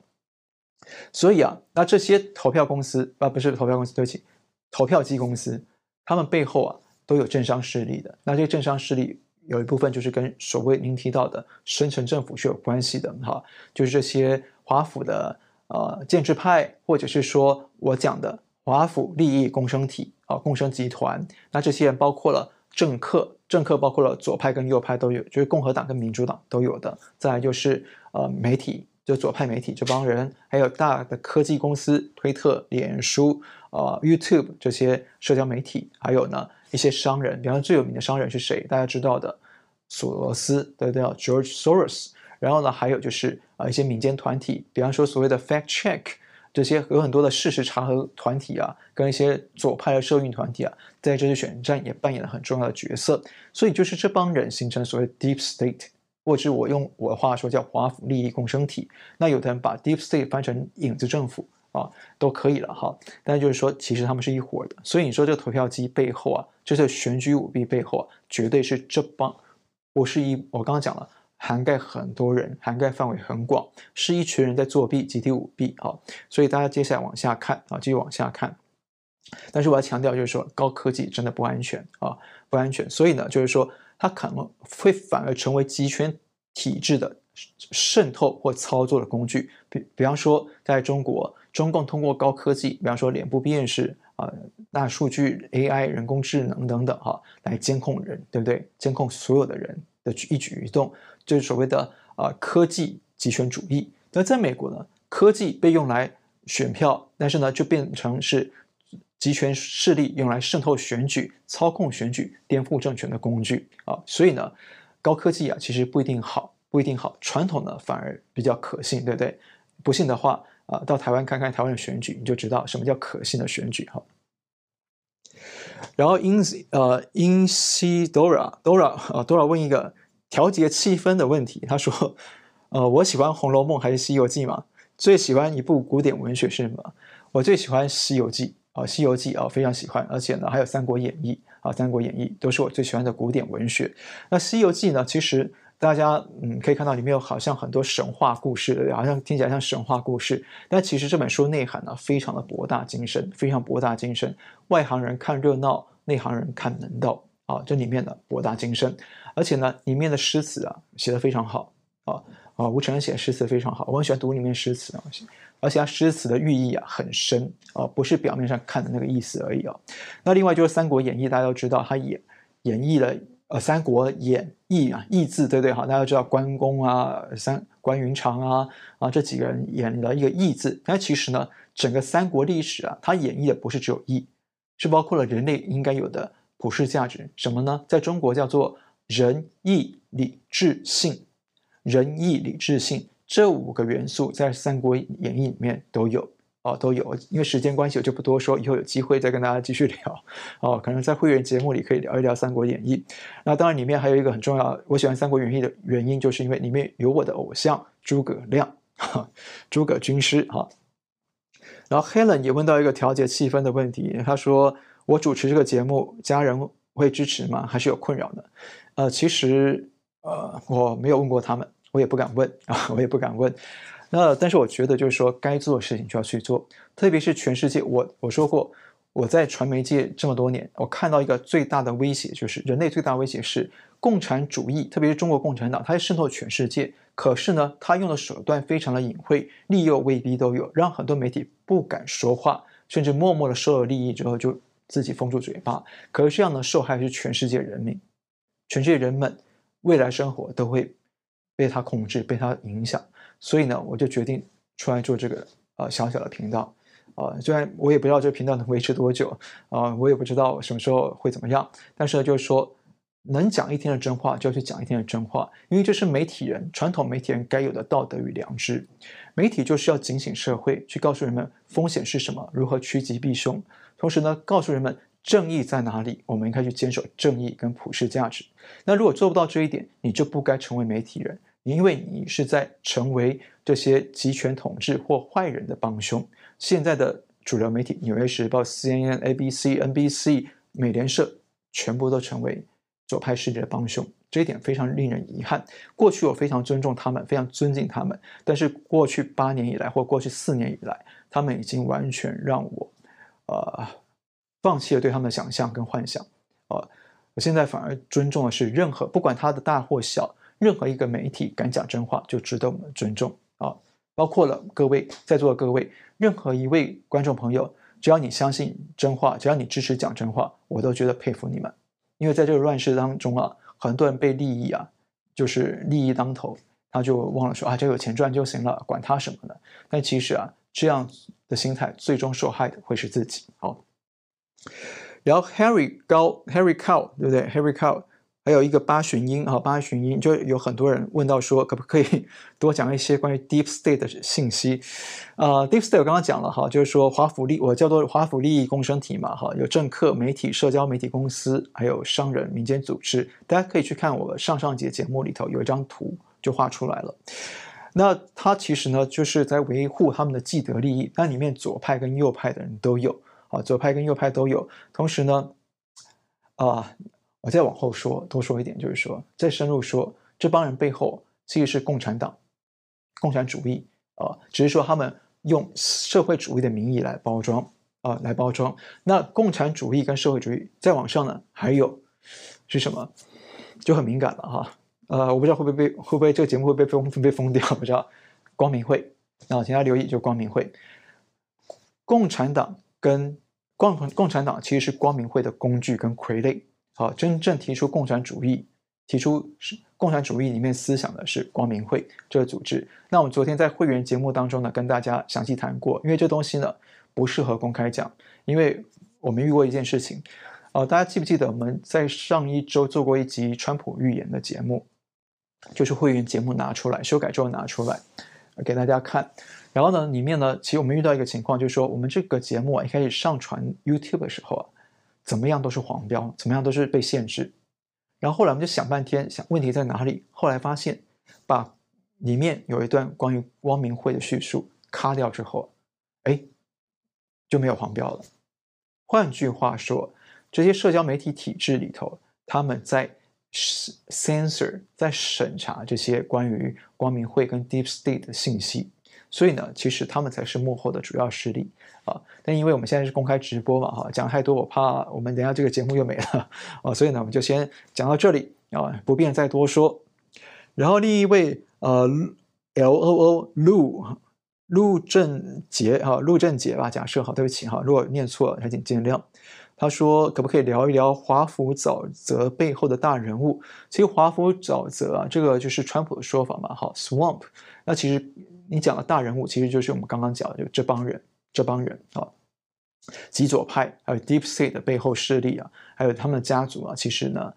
所以啊，那这些投票公司啊，不是投票公司，对不起，投票机公司，他们背后啊都有政商势力的。那这个政商势力有一部分就是跟所谓您提到的深层政府是有关系的哈，就是这些华府的。呃，建制派，或者是说我讲的华府利益共生体啊、共生集团，那这些人包括了政客，政客包括了左派跟右派都有，就是共和党跟民主党都有的。再来就是呃媒体，就左派媒体这帮人，还有大的科技公司，推特、脸书、呃 YouTube 这些社交媒体，还有呢一些商人，比方最有名的商人是谁？大家知道的，索罗斯，对不对？George Soros。然后呢，还有就是啊，一些民间团体，比方说所谓的 fact check 这些有很多的事实查核团体啊，跟一些左派的社运团体啊，在这次选战也扮演了很重要的角色。所以就是这帮人形成所谓 deep state，或者我用我的话说叫华府利益共生体。那有的人把 deep state 翻成影子政府啊，都可以了哈。但是就是说，其实他们是一伙的。所以你说这个投票机背后啊，就是选举舞弊背后啊，绝对是这帮，不是一我刚刚讲了。涵盖很多人，涵盖范围很广，是一群人在作弊、集体舞弊啊！所以大家接下来往下看啊，继续往下看。但是我要强调，就是说高科技真的不安全啊，不安全。所以呢，就是说它可能会反而成为集权体制的渗透或操作的工具。比比方说，在中国，中共通过高科技，比方说脸部辨识啊、大数据、AI、人工智能等等哈、来监控人，对不对？监控所有的人的一举一动。就是所谓的啊、科技集权主义。那在美国呢，科技被用来选票，但是呢就变成是集权势力用来渗透选举、操控选举、颠覆政权的工具啊。所以呢，高科技啊其实不一定好，不一定好。传统呢反而比较可信，对不对？不信的话啊，到台湾看看台湾的选举，你就知道什么叫可信的选举哈。然后因呃因西 Dora Dora 啊 Dora 问一个。调节气氛的问题，他说：“呃，我喜欢《红楼梦》还是《西游记》嘛？最喜欢一部古典文学是什么？我最喜欢《西游记》啊，《西游记》啊，非常喜欢。而且呢，还有《三国演义》啊，《三国演义》都是我最喜欢的古典文学。那《西游记》呢？其实大家嗯可以看到里面有好像很多神话故事，好像听起来像神话故事。但其实这本书内涵呢，非常的博大精深，非常博大精深。外行人看热闹，内行人看门道啊，这里面的博大精深。”而且呢，里面的诗词啊写得非常好啊啊！吴承恩写的诗词非常好，我很喜欢读里面诗词啊。而且他诗词的寓意啊很深啊，不是表面上看的那个意思而已啊。那另外就是《三国演义》，大家都知道，他演演绎了呃《三国演义》啊，义字对不对？好，大家知道关公啊、三关云长啊啊这几个人演了一个义字。但其实呢，整个三国历史啊，它演绎的不是只有义，是包括了人类应该有的普世价值。什么呢？在中国叫做。仁义礼智信，仁义礼智信这五个元素在《三国演义》里面都有哦，都有，因为时间关系，我就不多说，以后有机会再跟大家继续聊。哦，可能在会员节目里可以聊一聊《三国演义》。那当然，里面还有一个很重要，我喜欢《三国演义》的原因，就是因为里面有我的偶像诸葛亮，诸葛军师哈。然后 Helen 也问到一个调节气氛的问题，他说：“我主持这个节目，家人会支持吗？还是有困扰的？”呃，其实呃，我没有问过他们，我也不敢问啊，[LAUGHS] 我也不敢问。那但是我觉得就是说，该做的事情就要去做，特别是全世界，我我说过，我在传媒界这么多年，我看到一个最大的威胁就是人类最大威胁是共产主义，特别是中国共产党，它渗透全世界，可是呢，它用的手段非常的隐晦，利诱威逼都有，让很多媒体不敢说话，甚至默默的收了利益之后就自己封住嘴巴。可是这样的受害是全世界人民，全世界人们未来生活都会被它控制，被它影响。所以呢，我就决定出来做这个呃小小的频道，啊、呃，虽然我也不知道这个频道能维持多久，啊、呃，我也不知道什么时候会怎么样，但是呢，就是说能讲一天的真话，就要去讲一天的真话，因为这是媒体人传统媒体人该有的道德与良知。媒体就是要警醒社会，去告诉人们风险是什么，如何趋吉避凶，同时呢，告诉人们正义在哪里，我们应该去坚守正义跟普世价值。那如果做不到这一点，你就不该成为媒体人。因为你是在成为这些集权统治或坏人的帮凶。现在的主流媒体，《纽约时报》、CNN、ABC、NBC、美联社，全部都成为左派势力的帮凶。这一点非常令人遗憾。过去我非常尊重他们，非常尊敬他们，但是过去八年以来，或过去四年以来，他们已经完全让我，呃，放弃了对他们的想象跟幻想。呃，我现在反而尊重的是任何，不管他的大或小。任何一个媒体敢讲真话，就值得我们尊重啊！包括了各位在座的各位，任何一位观众朋友，只要你相信真话，只要你支持讲真话，我都觉得佩服你们。因为在这个乱世当中啊，很多人被利益啊，就是利益当头，他就忘了说啊，只要有钱赚就行了，管他什么呢？但其实啊，这样的心态最终受害的会是自己。好，然后 Harry 高 Harry Cow 对不对？Harry Cow。还有一个八旬音啊，八旬音就有很多人问到说，可不可以 [LAUGHS] 多讲一些关于 Deep State 的信息？啊、deep state 我刚刚讲了哈，就是说华府利，我叫做华府利益共生体嘛哈，有政客、媒体、社交媒体公司，还有商人、民间组织，大家可以去看我上上节节目里头有一张图就画出来了。那它其实呢，就是在维护他们的既得利益，那里面左派跟右派的人都有啊，左派跟右派都有，同时呢，啊。我再往后说，多说一点，就是说，再深入说，这帮人背后其实是共产党、共产主义啊、只是说他们用社会主义的名义来包装啊、来包装。那共产主义跟社会主义再往上呢，还有是什么？就很敏感了哈。呃，我不知道会不会被会不会这个节目会被封被封掉，不知道。光明会啊，请大家留意，就光明会。共产党跟共共产党其实是光明会的工具跟傀儡。好，真正提出共产主义、提出是共产主义里面思想的是光明会这个组织。那我们昨天在会员节目当中呢，跟大家详细谈过，因为这东西呢不适合公开讲，因为我们遇过一件事情，呃，大家记不记得我们在上一周做过一集川普预言的节目，就是会员节目拿出来修改之后拿出来给大家看。然后呢，里面呢，其实我们遇到一个情况，就是说我们这个节目啊，一开始上传 YouTube 的时候啊。怎么样都是黄标，怎么样都是被限制。然后后来我们就想半天，想问题在哪里。后来发现，把里面有一段关于光明会的叙述卡掉之后，哎，就没有黄标了。换句话说，这些社交媒体体制里头，他们在 censor，在审查这些关于光明会跟 Deep State 的信息。所以呢，其实他们才是幕后的主要势力啊！但因为我们现在是公开直播嘛，哈，讲太多我怕我们等下这个节目又没了啊，所以呢，我们就先讲到这里啊，不便再多说。然后另一位呃，L O O 陆陆正杰啊，陆正杰吧，假设好，对不起哈，如果念错了，还请见谅。他说可不可以聊一聊华府沼泽背后的大人物？其实华府沼泽啊，这个就是川普的说法嘛，哈，Swamp。那其实。你讲的大人物其实就是我们刚刚讲的就这帮人，这帮人啊，极左派，还有 Deep State 的背后势力啊，还有他们的家族啊。其实呢，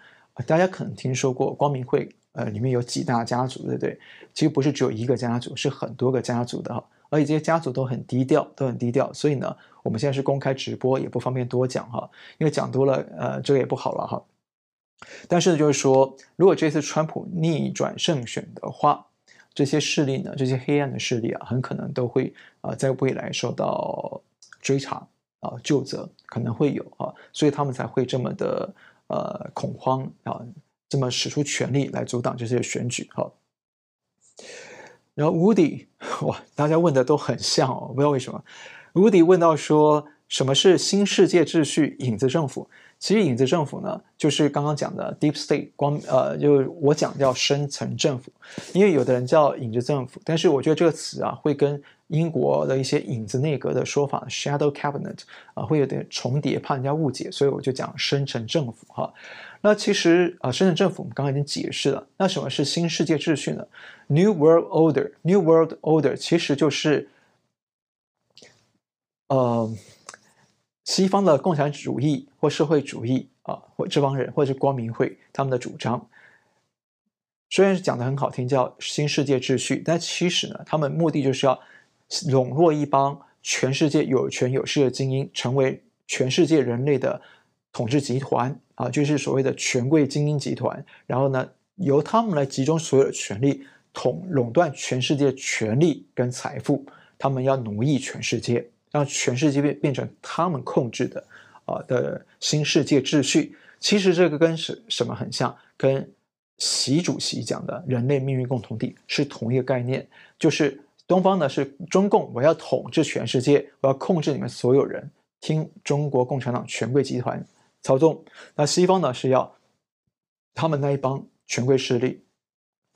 大家可能听说过光明会，呃，里面有几大家族，对不对？其实不是只有一个家族，是很多个家族的哈。而且这些家族都很低调，都很低调。所以呢，我们现在是公开直播，也不方便多讲哈，因为讲多了，呃，这个也不好了哈。但是呢就是说，如果这次川普逆转胜选的话，这些势力呢，这些黑暗的势力啊，很可能都会啊、在未来受到追查啊、呃，究责可能会有啊，所以他们才会这么的呃恐慌啊，这么使出全力来阻挡这些选举哈。然后 Woody 哇，大家问的都很像哦，不知道为什么。Woody 问到说，什么是新世界秩序影子政府？其实影子政府呢，就是刚刚讲的 deep state 光呃，就我讲叫深层政府，因为有的人叫影子政府，但是我觉得这个词啊，会跟英国的一些影子内阁的说法 shadow cabinet 啊，会有点重叠，怕人家误解，所以我就讲深层政府哈。那其实啊，深层政府我们刚刚已经解释了，那什么是新世界秩序呢？New World Order，New World Order 其实就是呃。西方的共产主义或社会主义啊，或这帮人，或者是光明会他们的主张，虽然是讲的很好听，叫新世界秩序，但其实呢，他们目的就是要笼络一帮全世界有权有势的精英，成为全世界人类的统治集团啊，就是所谓的权贵精英集团。然后呢，由他们来集中所有的权力，统垄断全世界权力跟财富，他们要奴役全世界。让全世界变变成他们控制的啊、的新世界秩序，其实这个跟什什么很像？跟习主席讲的人类命运共同体是同一个概念。就是东方呢是中共，我要统治全世界，我要控制你们所有人，听中国共产党权贵集团操纵。那西方呢是要他们那一帮权贵势力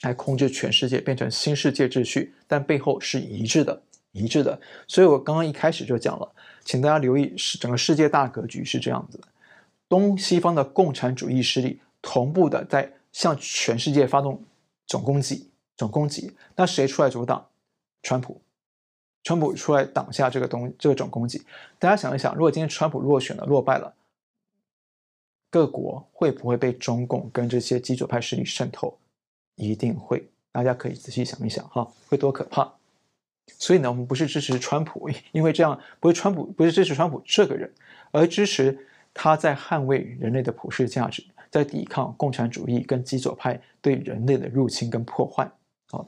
来控制全世界，变成新世界秩序，但背后是一致的。一致的，所以我刚刚一开始就讲了，请大家留意，是整个世界大格局是这样子的：东西方的共产主义势力同步的在向全世界发动总攻击，总攻击。那谁出来阻挡？川普，川普出来挡下这个东这个总攻击。大家想一想，如果今天川普落选了，落败了，各国会不会被中共跟这些极左派势力渗透？一定会。大家可以仔细想一想，哈，会多可怕？所以呢，我们不是支持川普，[LAUGHS] 因为这样不是川普，不是支持川普这个人，而支持他在捍卫人类的普世价值，在抵抗共产主义跟极左派对人类的入侵跟破坏。啊，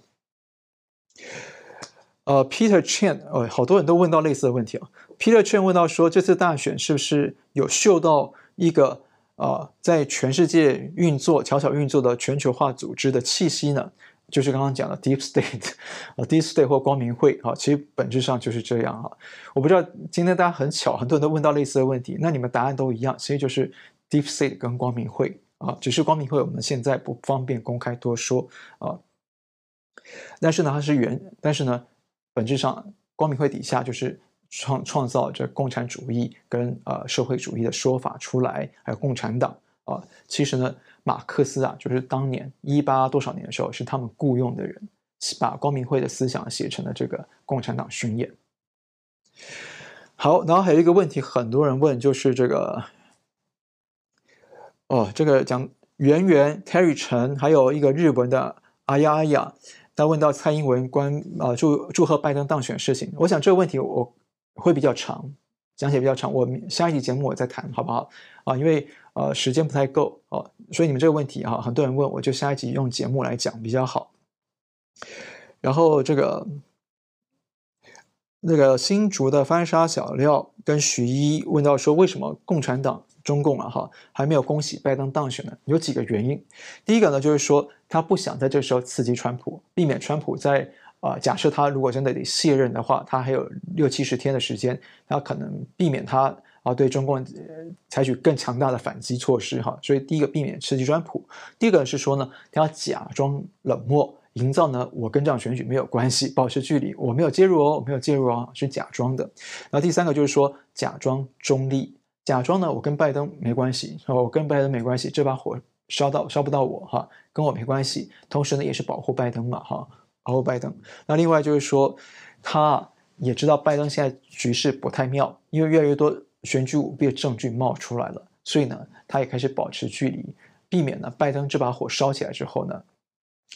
呃，Peter Chen，呃，好多人都问到类似的问题啊。Peter Chen 问到说，这次大选是不是有嗅到一个呃，在全世界运作、悄悄运作的全球化组织的气息呢？就是刚刚讲的 Deep State，啊，Deep State 或光明会，啊，其实本质上就是这样啊。我不知道今天大家很巧，很多人都问到类似的问题，那你们答案都一样，其实就是 Deep State 跟光明会啊，只是光明会我们现在不方便公开多说啊。但是呢，它是原，但是呢，本质上光明会底下就是创创造着共产主义跟呃社会主义的说法出来，还有共产党啊，其实呢。马克思啊，就是当年一八多少年的时候，是他们雇佣的人，把光明会的思想写成了这个共产党宣言。好，然后还有一个问题，很多人问，就是这个，哦，这个讲圆圆 Terry 陈，还有一个日文的阿呀阿呀，他问到蔡英文关啊祝祝贺拜登当选事情，我想这个问题我会比较长。讲解比较长，我下一集节目我再谈，好不好？啊，因为呃时间不太够哦，所以你们这个问题哈，很多人问，我就下一集用节目来讲比较好。然后这个那个新竹的翻沙小料跟徐一问到说，为什么共产党中共啊哈还没有恭喜拜登当选呢？有几个原因。第一个呢，就是说他不想在这时候刺激川普，避免川普在。啊、假设他如果真的得卸任的话，他还有六七十天的时间，他可能避免他啊对中共采取更强大的反击措施哈。所以第一个避免刺激川普，第二个是说呢，他要假装冷漠，营造呢我跟这场选举没有关系，保持距离，我没有介入哦，我没有介入哦，是假装的。然后第三个就是说假装中立，假装呢我跟拜登没关系，我跟拜登没关系，这把火烧到烧不到我哈，跟我没关系。同时呢也是保护拜登嘛哈。保护拜登，那另外就是说，他也知道拜登现在局势不太妙，因为越来越多选举舞弊的证据冒出来了，所以呢，他也开始保持距离，避免呢拜登这把火烧起来之后呢，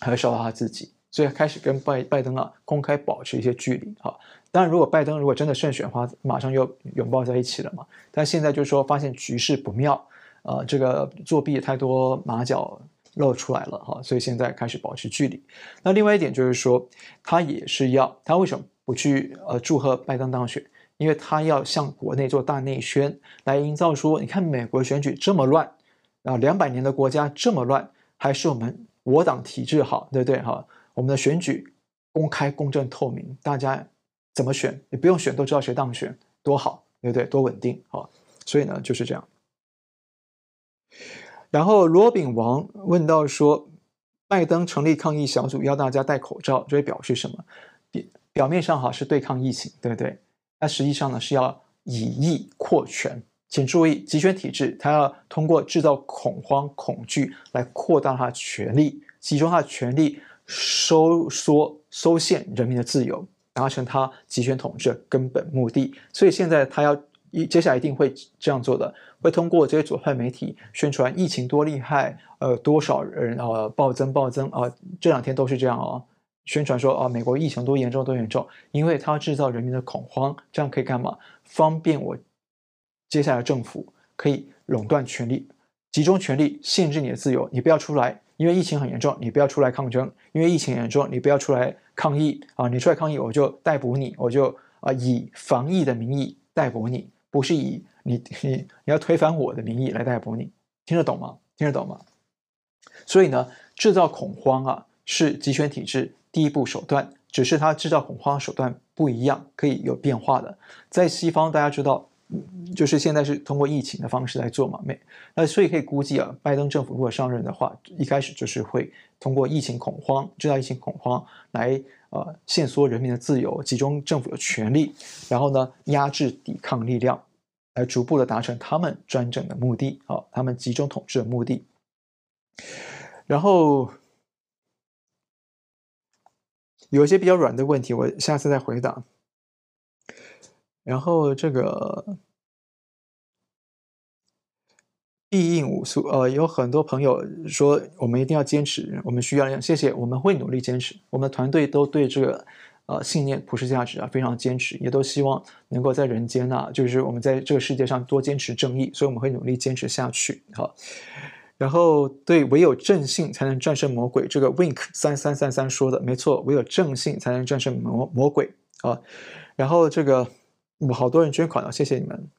还会烧到他自己所以开始跟拜拜登啊公开保持一些距离哈。当然，如果拜登如果真的胜选的话，马上又拥抱在一起了嘛。但现在就是说发现局势不妙，呃，这个作弊太多马脚露出来了哈，所以现在开始保持距离。那另外一点就是说，他也是要他为什么不去呃祝贺拜登当选？因为他要向国内做大内宣，来营造说，你看美国选举这么乱，啊，两百年的国家这么乱，还是我们我党体制好，对不对哈？我们的选举公开、公正、透明，大家怎么选也不用选都知道谁当选，多好，对不对？多稳定好！所以呢就是这样。然后罗炳王问到说，拜登成立抗疫小组，要大家戴口罩，这表示什么？表表面上哈是对抗疫情，对不对？那实际上呢是要以疫扩权。请注意，集权体制它要通过制造恐慌、恐惧来扩大它的权力，集中它的权力。收缩、收限人民的自由，达成他集权统治的根本目的。所以现在他要一接下来一定会这样做的，会通过这些左派媒体宣传疫情多厉害，呃，多少人呃暴增暴增啊、呃，这两天都是这样哦，宣传说啊、美国疫情多严重多严重，因为他要制造人民的恐慌，这样可以干嘛？方便我接下来政府可以垄断权力，集中权力，限制你的自由，你不要出来。因为疫情很严重，你不要出来抗争；因为疫情严重，你不要出来抗议啊！你出来抗议，我就逮捕你，我就啊以防疫的名义逮捕你，不是以你你你要推翻我的名义来逮捕你，听得懂吗？听得懂吗？所以呢，制造恐慌啊，是集权体制第一步手段，只是它制造恐慌手段不一样，可以有变化的。在西方，大家知道。就是现在是通过疫情的方式来做嘛，没，那所以可以估计啊，拜登政府如果上任的话，一开始就是会通过疫情恐慌，制造疫情恐慌来呃限缩人民的自由，集中政府的权力，然后呢压制抵抗力量，来逐步的达成他们专政的目的啊，他们集中统治的目的。然后有一些比较软的问题，我下次再回答。然后这个必应无素，呃，有很多朋友说我们一定要坚持，我们需要，谢谢，我们会努力坚持。我们团队都对这个呃信念、普世价值啊非常坚持，也都希望能够在人间啊，就是我们在这个世界上多坚持正义，所以我们会努力坚持下去。好，然后对，唯有正信才能战胜魔鬼，这个 Wink 三三三三说的没错，唯有正信才能战胜魔魔鬼啊。然后这个。我好多人捐款了，谢谢你们。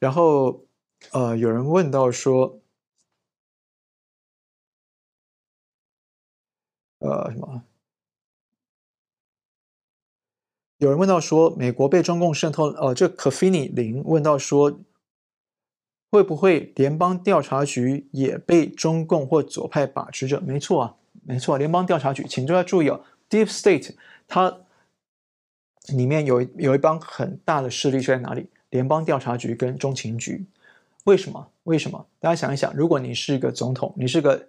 然后，呃，有人问到说，呃，什么？有人问到说，美国被中共渗透，呃，这可菲尼林问到说，会不会联邦调查局也被中共或左派把持着？没错啊，没错，联邦调查局，请大家注意哦，Deep State 它。里面有有一帮很大的势力是在哪里？联邦调查局跟中情局。为什么？为什么？大家想一想，如果你是一个总统，你是个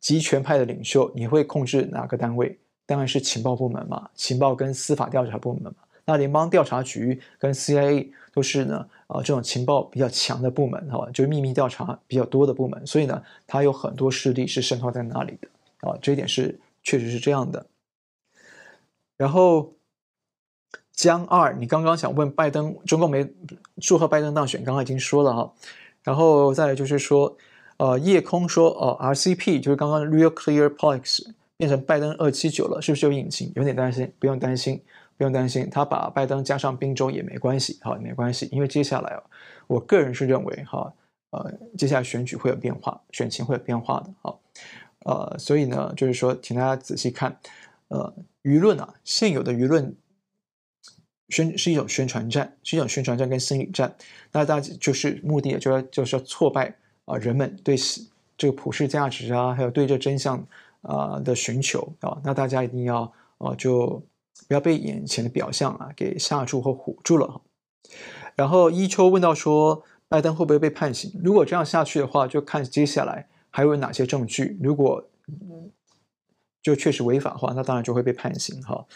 集权派的领袖，你会控制哪个单位？当然是情报部门嘛，情报跟司法调查部门嘛。那联邦调查局跟 CIA 都是呢，啊、这种情报比较强的部门，哈，就是秘密调查比较多的部门。所以呢，它有很多势力是渗透在那里的，啊，这一点是确实是这样的。然后。江二，你刚刚想问拜登，中共没祝贺拜登当选，刚刚已经说了哈。然后再来就是说，呃，夜空说，哦，RCP 就是刚刚 Real Clear Politics 变成拜登二七九了，是不是有隐情？有点担心，不用担心，不用担心，他把拜登加上宾州也没关系，好，没关系，因为接下来我个人是认为哈，呃，接下来选举会有变化，选情会有变化的，好，呃，所以呢，就是说，请大家仔细看，呃，舆论啊，现有的舆论。宣是一种宣传战，是一种宣传战跟心理战。那大家就是目的，就要就是要挫败啊、人们对这个普世价值啊，还有对这真相啊、的寻求啊。那大家一定要啊、就不要被眼前的表象啊给吓住或唬住了。然后一秋问到说，拜登会不会被判刑？如果这样下去的话，就看接下来还有哪些证据。如果就确实违法的话，那当然就会被判刑哈。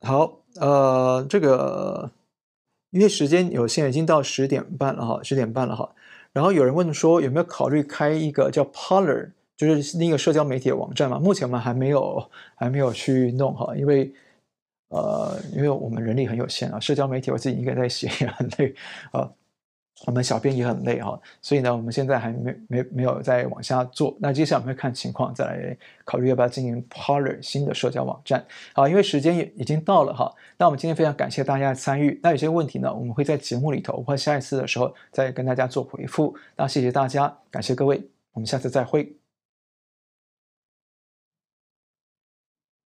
好，呃，这个因为时间有限，已经到十点半了哈，十点半了哈。然后有人问说有没有考虑开一个叫 Parler，就是那个社交媒体的网站嘛？目前我们还没有还没有去弄哈，因为呃，因为我们人力很有限啊，社交媒体我自己一个人在写也很累啊。我们小编也很累哈，所以呢，我们现在还没没没有再往下做。那接下来我们会看情况，再来考虑要不要经营 Parler 新的社交网站。好，因为时间也已经到了哈。那我们今天非常感谢大家的参与。那有些问题呢，我们会在节目里头或下一次的时候再跟大家做回复。那谢谢大家，感谢各位，我们下次再会。